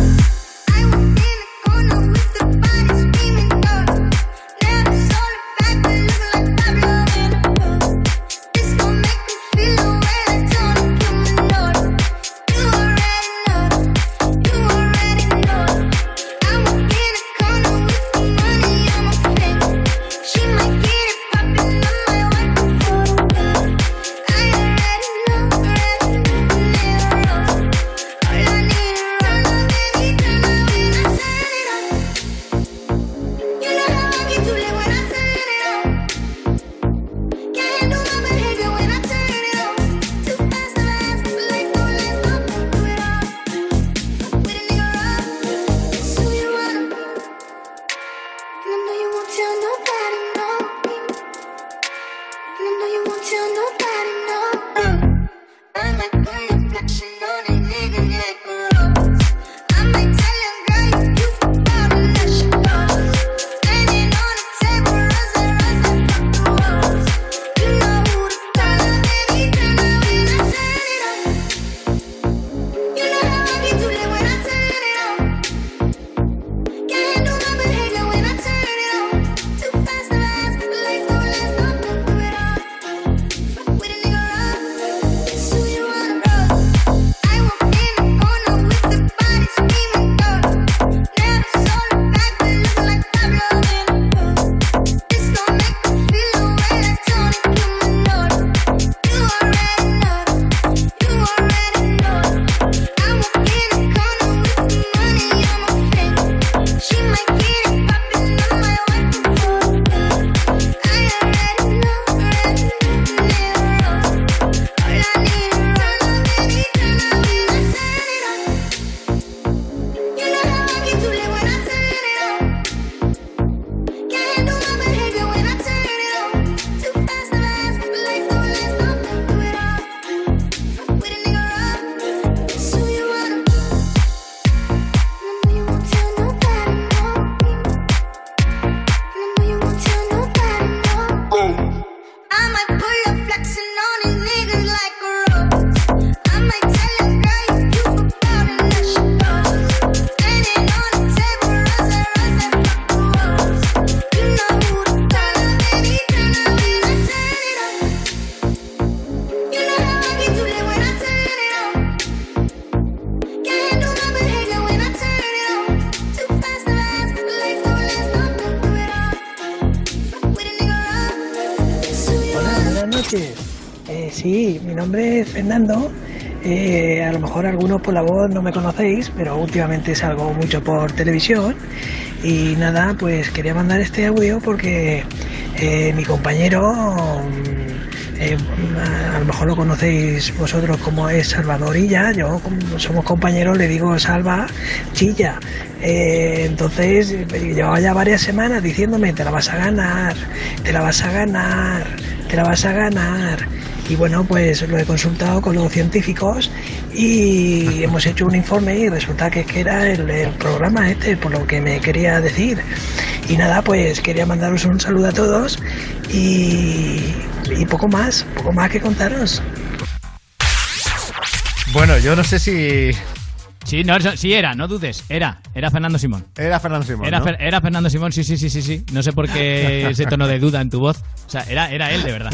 Sí, mi nombre es Fernando. Eh, a lo mejor algunos por la voz no me conocéis, pero últimamente salgo mucho por televisión. Y nada, pues quería mandar este audio porque eh, mi compañero, mm, eh, a lo mejor lo conocéis vosotros como es Salvadorilla, yo como somos compañeros le digo Salva Chilla. Entonces llevaba ya varias semanas diciéndome te la vas a ganar, te la vas a ganar, te la vas a ganar. Y bueno, pues lo he consultado con los científicos y hemos hecho un informe y resulta que, es que era el, el programa este, por lo que me quería decir. Y nada, pues quería mandaros un saludo a todos y, y poco más, poco más que contaros. Bueno, yo no sé si. Sí, no, sí era, no dudes. Era, era Fernando Simón. Era Fernando Simón. Era, ¿no? Fer- era Fernando Simón, sí, sí, sí, sí, sí. No sé por qué ese tono de duda en tu voz. O sea, era, era él de verdad.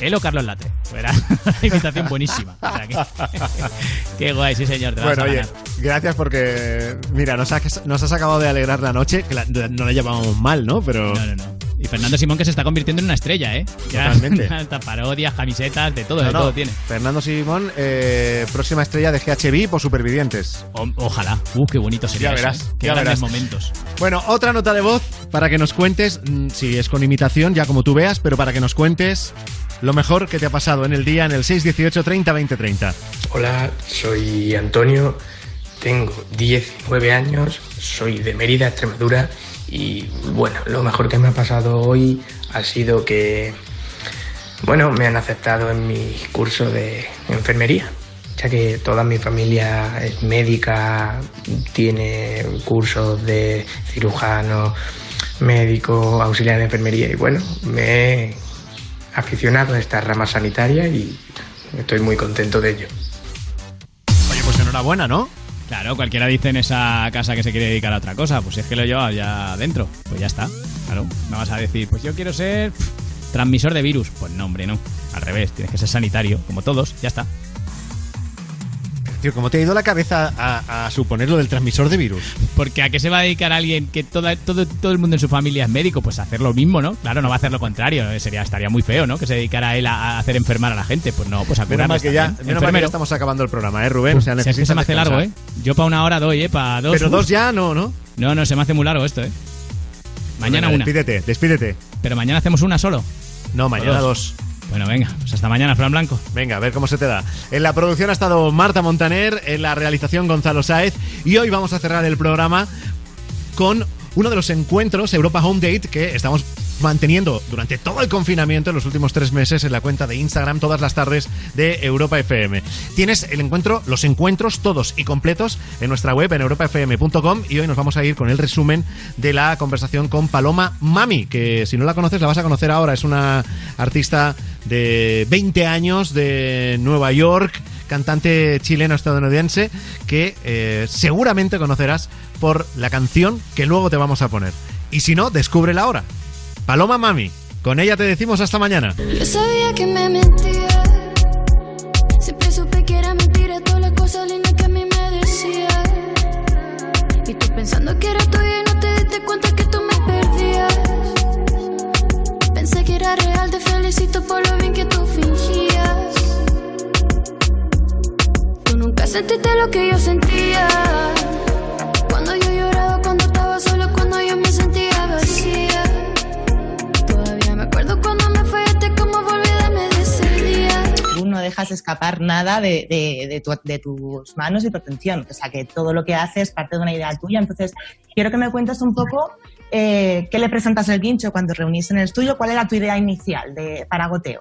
Él o Carlos Late. Era una imitación buenísima. O sea, que- qué guay, sí, señor. Te la vas Bueno, a oye, gracias porque, mira, nos has, nos has acabado de alegrar la noche, que la- no la llevamos mal, ¿no? Pero... No, no, no. Y Fernando Simón que se está convirtiendo en una estrella, ¿eh? Ya, Totalmente. Hasta parodias, camisetas, de todo, No, de no, todo tiene. Fernando Simón, eh, próxima estrella de GHB por Supervivientes. ojalá. Uh, qué bonito sería Ya eso, verás, ¿eh? Qué ya grandes verás. momentos. Bueno, otra nota de voz para que nos cuentes, mm, si es con imitación, ya como tú veas, pero para que nos cuentes lo mejor que te ha pasado en el día en el 618 30 20 30. Hola, soy Antonio, tengo 19 años, soy de Mérida, Extremadura y bueno, lo mejor que me ha pasado hoy ha sido que, bueno, me han aceptado en mi curso de enfermería, ya que toda mi familia es médica, tiene cursos de cirujano, médico, auxiliar de enfermería y bueno, me he aficionado a esta rama sanitaria y estoy muy contento de ello. Oye, pues enhorabuena, ¿no? Claro, cualquiera dice en esa casa que se quiere dedicar a otra cosa. Pues si es que lo lleva ya dentro, pues ya está. Claro, no vas a decir, pues yo quiero ser pff, transmisor de virus. Pues no, hombre, no. Al revés, tienes que ser sanitario, como todos, ya está. Tío, ¿cómo te ha ido la cabeza a, a suponer lo del transmisor de virus? Porque a qué se va a dedicar alguien que toda- todo, todo el mundo en su familia es médico, pues a hacer lo mismo, ¿no? Claro, no va a hacer lo contrario, eh, sería estaría muy feo, ¿no? Que se dedicara él a, a hacer enfermar a la gente, pues no, pues a Menos mal que ya, menos mal que ya Enfermero. estamos acabando el programa, ¿eh, Rubén? O sea, Si es que se me hace largo, ¿eh? Yo para una hora doy, ¿eh? Para dos. Pero dos ya no, ¿no? No, no, se me hace muy largo esto, ¿eh? Mañana una. Despídete, despídete. Pero mañana hacemos una solo. No, mañana dos. Bueno, venga, pues hasta mañana, Fran Blanco. Venga, a ver cómo se te da. En la producción ha estado Marta Montaner, en la realización Gonzalo Sáez y hoy vamos a cerrar el programa con uno de los encuentros Europa Home Date que estamos manteniendo durante todo el confinamiento en los últimos tres meses en la cuenta de Instagram todas las tardes de Europa FM. Tienes el encuentro, los encuentros todos y completos en nuestra web en europafm.com y hoy nos vamos a ir con el resumen de la conversación con Paloma Mami, que si no la conoces la vas a conocer ahora, es una artista de 20 años de Nueva York, cantante chileno-estadounidense que eh, seguramente conocerás por la canción que luego te vamos a poner. Y si no, descúbrela ahora. Paloma Mami, con ella te decimos hasta mañana. Yo sabía que me mentía. Siempre supe que era mentira todas las cosas lindas que a mí me decía. Y tú pensando que era tuya y no te diste cuenta que tú me perdías. Pensé que era real, te felicito por lo bien que tú fingías. Tú nunca sentiste lo que yo sentía. No dejas escapar nada de, de- de tu- de tus manos y tu atención. O sea, que todo lo que haces parte de una idea tuya. Entonces, quiero que me cuentes un poco eh, qué le presentas al guincho cuando reunís en el estudio. ¿Cuál era tu idea inicial de, para goteo?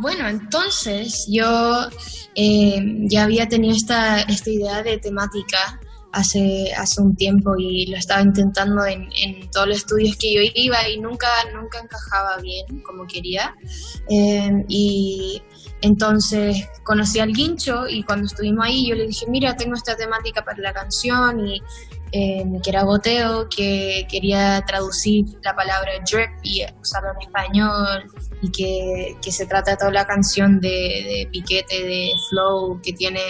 Bueno, entonces yo eh, ya había tenido esta, esta idea de temática hace, hace un tiempo y lo estaba intentando en, en todos los estudios que yo iba y nunca, nunca encajaba bien como quería. Eh, y entonces conocí al Guincho y cuando estuvimos ahí yo le dije, mira, tengo esta temática para la canción y eh, que era goteo, que quería traducir la palabra drip y usarlo en español y que, que se trata toda la canción de piquete, de flow que tiene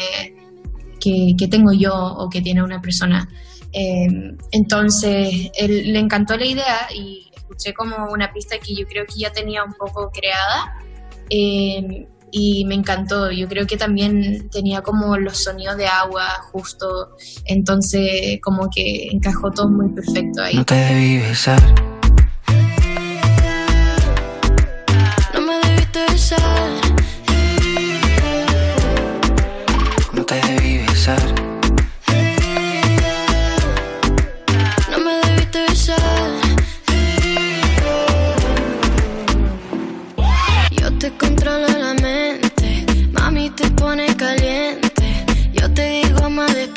que, tengo yo o que tiene una persona. Eh, entonces, él, le encantó la idea y escuché como una pista que yo creo que ya tenía un poco creada eh, y me encantó. Yo creo que también tenía como los sonidos de agua justo, entonces como que encajó todo muy perfecto ahí. No te debí besar.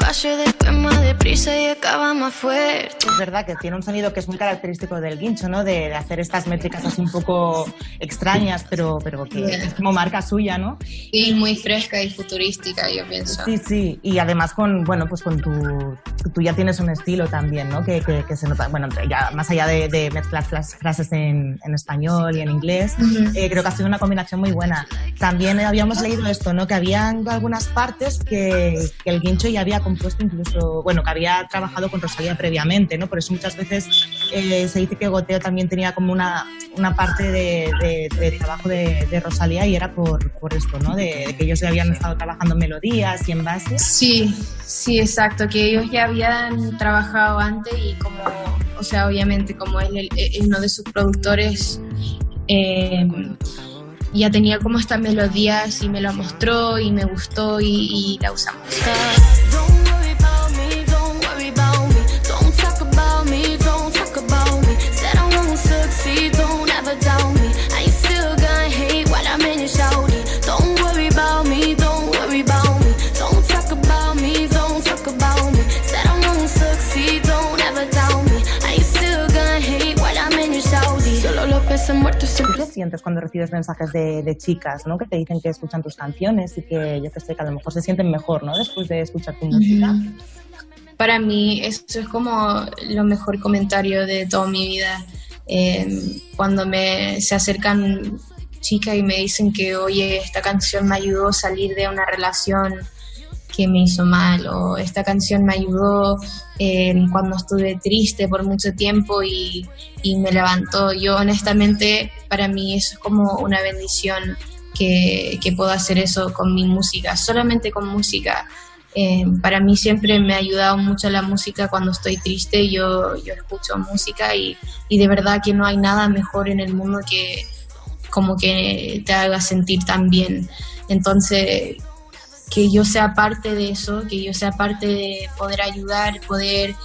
Más despacio, después más deprisa y acaba más fuerte. Es verdad que tiene un sonido que es muy característico del guincho, ¿no? De, de hacer estas métricas así un poco extrañas, pero, pero que Yeah. es como marca suya, ¿no? Y muy fresca y futurística, yo pienso. Sí, sí, y además con, bueno, pues con tu, tú ya tienes un estilo también, ¿no? Que, que, que se nota, bueno, ya más allá de, de mezclar las frases en, en español y en inglés, Ujú. eh, creo que ha sido una combinación muy buena. También habíamos leído esto, ¿no? Que habían algunas partes que, que el Guincho ya había compuesto incluso, bueno, que había trabajado con Rosalía previamente, ¿no? Por eso muchas veces eh, se dice que Goteo también tenía como una, una parte de, de- de trabajo de, de Rosalía y era por, por esto, ¿no? De, de que ellos ya habían estado trabajando melodías y en bases. Sí, sí, exacto, que ellos ya habían trabajado antes y como, o sea, obviamente como él, él- él- uno de sus productores eh, ya tenía como esta melodía y me la mostró y me gustó y, y la usamos. Solo los peces muertos ¿Tú qué sientes cuando recibes mensajes de, de chicas, ¿no? Que te dicen que escuchan tus canciones y que yo que sé, que a lo mejor se sienten mejor, ¿no? Después de escuchar tu música. Para mí eso es como lo mejor comentario de toda mi vida. Eh, cuando me se acercan chicas y me dicen que, oye, esta canción me ayudó a salir de una relación que me hizo mal o esta canción me ayudó eh, cuando estuve triste por mucho tiempo y, y me levantó. Yo honestamente, para mí es como una bendición que, que puedo hacer eso con mi música, solamente con música. Eh, para mí siempre me ha ayudado mucho la música cuando estoy triste, yo, yo escucho música y, y de verdad que no hay nada mejor en el mundo que como que te haga sentir tan bien. Entonces, que yo sea parte de eso, que yo sea parte de poder ayudar, poder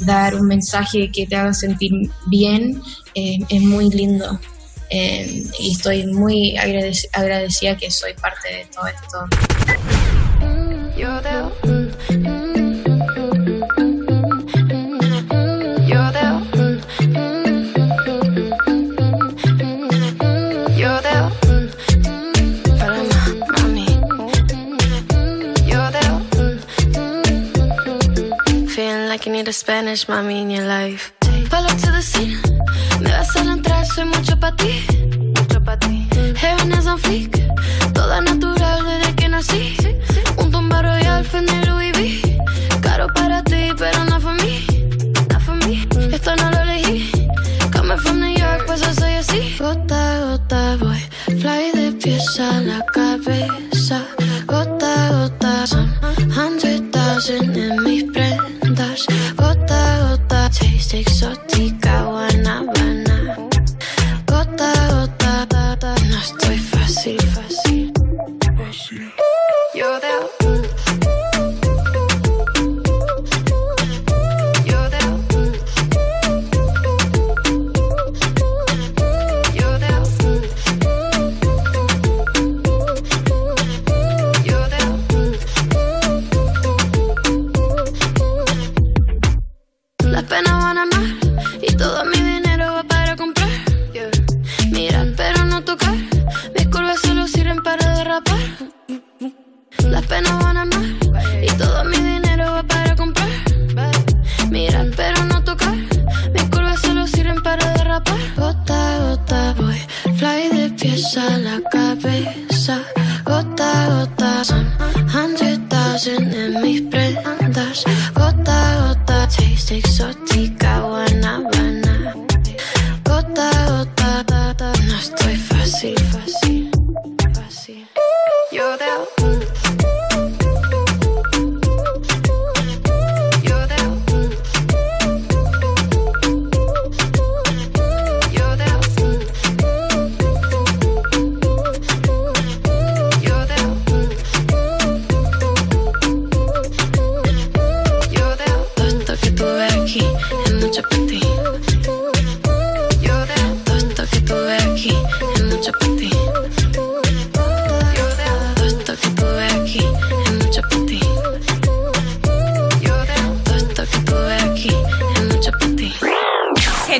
dar un mensaje que te haga sentir bien, eh, es muy lindo. Eh, y estoy muy agradec- agradecida que soy parte de todo esto. Like you need a Spanish mommy in your life. Pull up to the scene. Me vas a entrar, soy mucho para ti. Mucho para ti. Heaven is on fleek. Toda natural desde que nací. Un tumba royal, Fendi Louis V. Caro para ti, pero no for mí. Not for me. Esto no lo elegí. Coming from New York, pues yo soy así. Gota gota voy. Fly de pies a la cabeza. Gota gota son hundred thousand en mis prendas. Gota gota, taste exótica, guanabana. Gota a gota, ta, ta, no estoy fácil, fácil. You're there. Todo mi dinero va para comprar. Yeah. Mirar pero no tocar. Mis curvas solo sirven para derrapar. Las penas van a más y todo mi dinero va para comprar. Mirar pero no tocar. Mis curvas solo sirven para derrapar. Gota gota voy, fly de pies a la cabeza. Gota gota son hundred thousand en mis prendas. Gota gota, taste exótica, guanabana. You're there. Todo esto que tuve aquí es mucho para ti.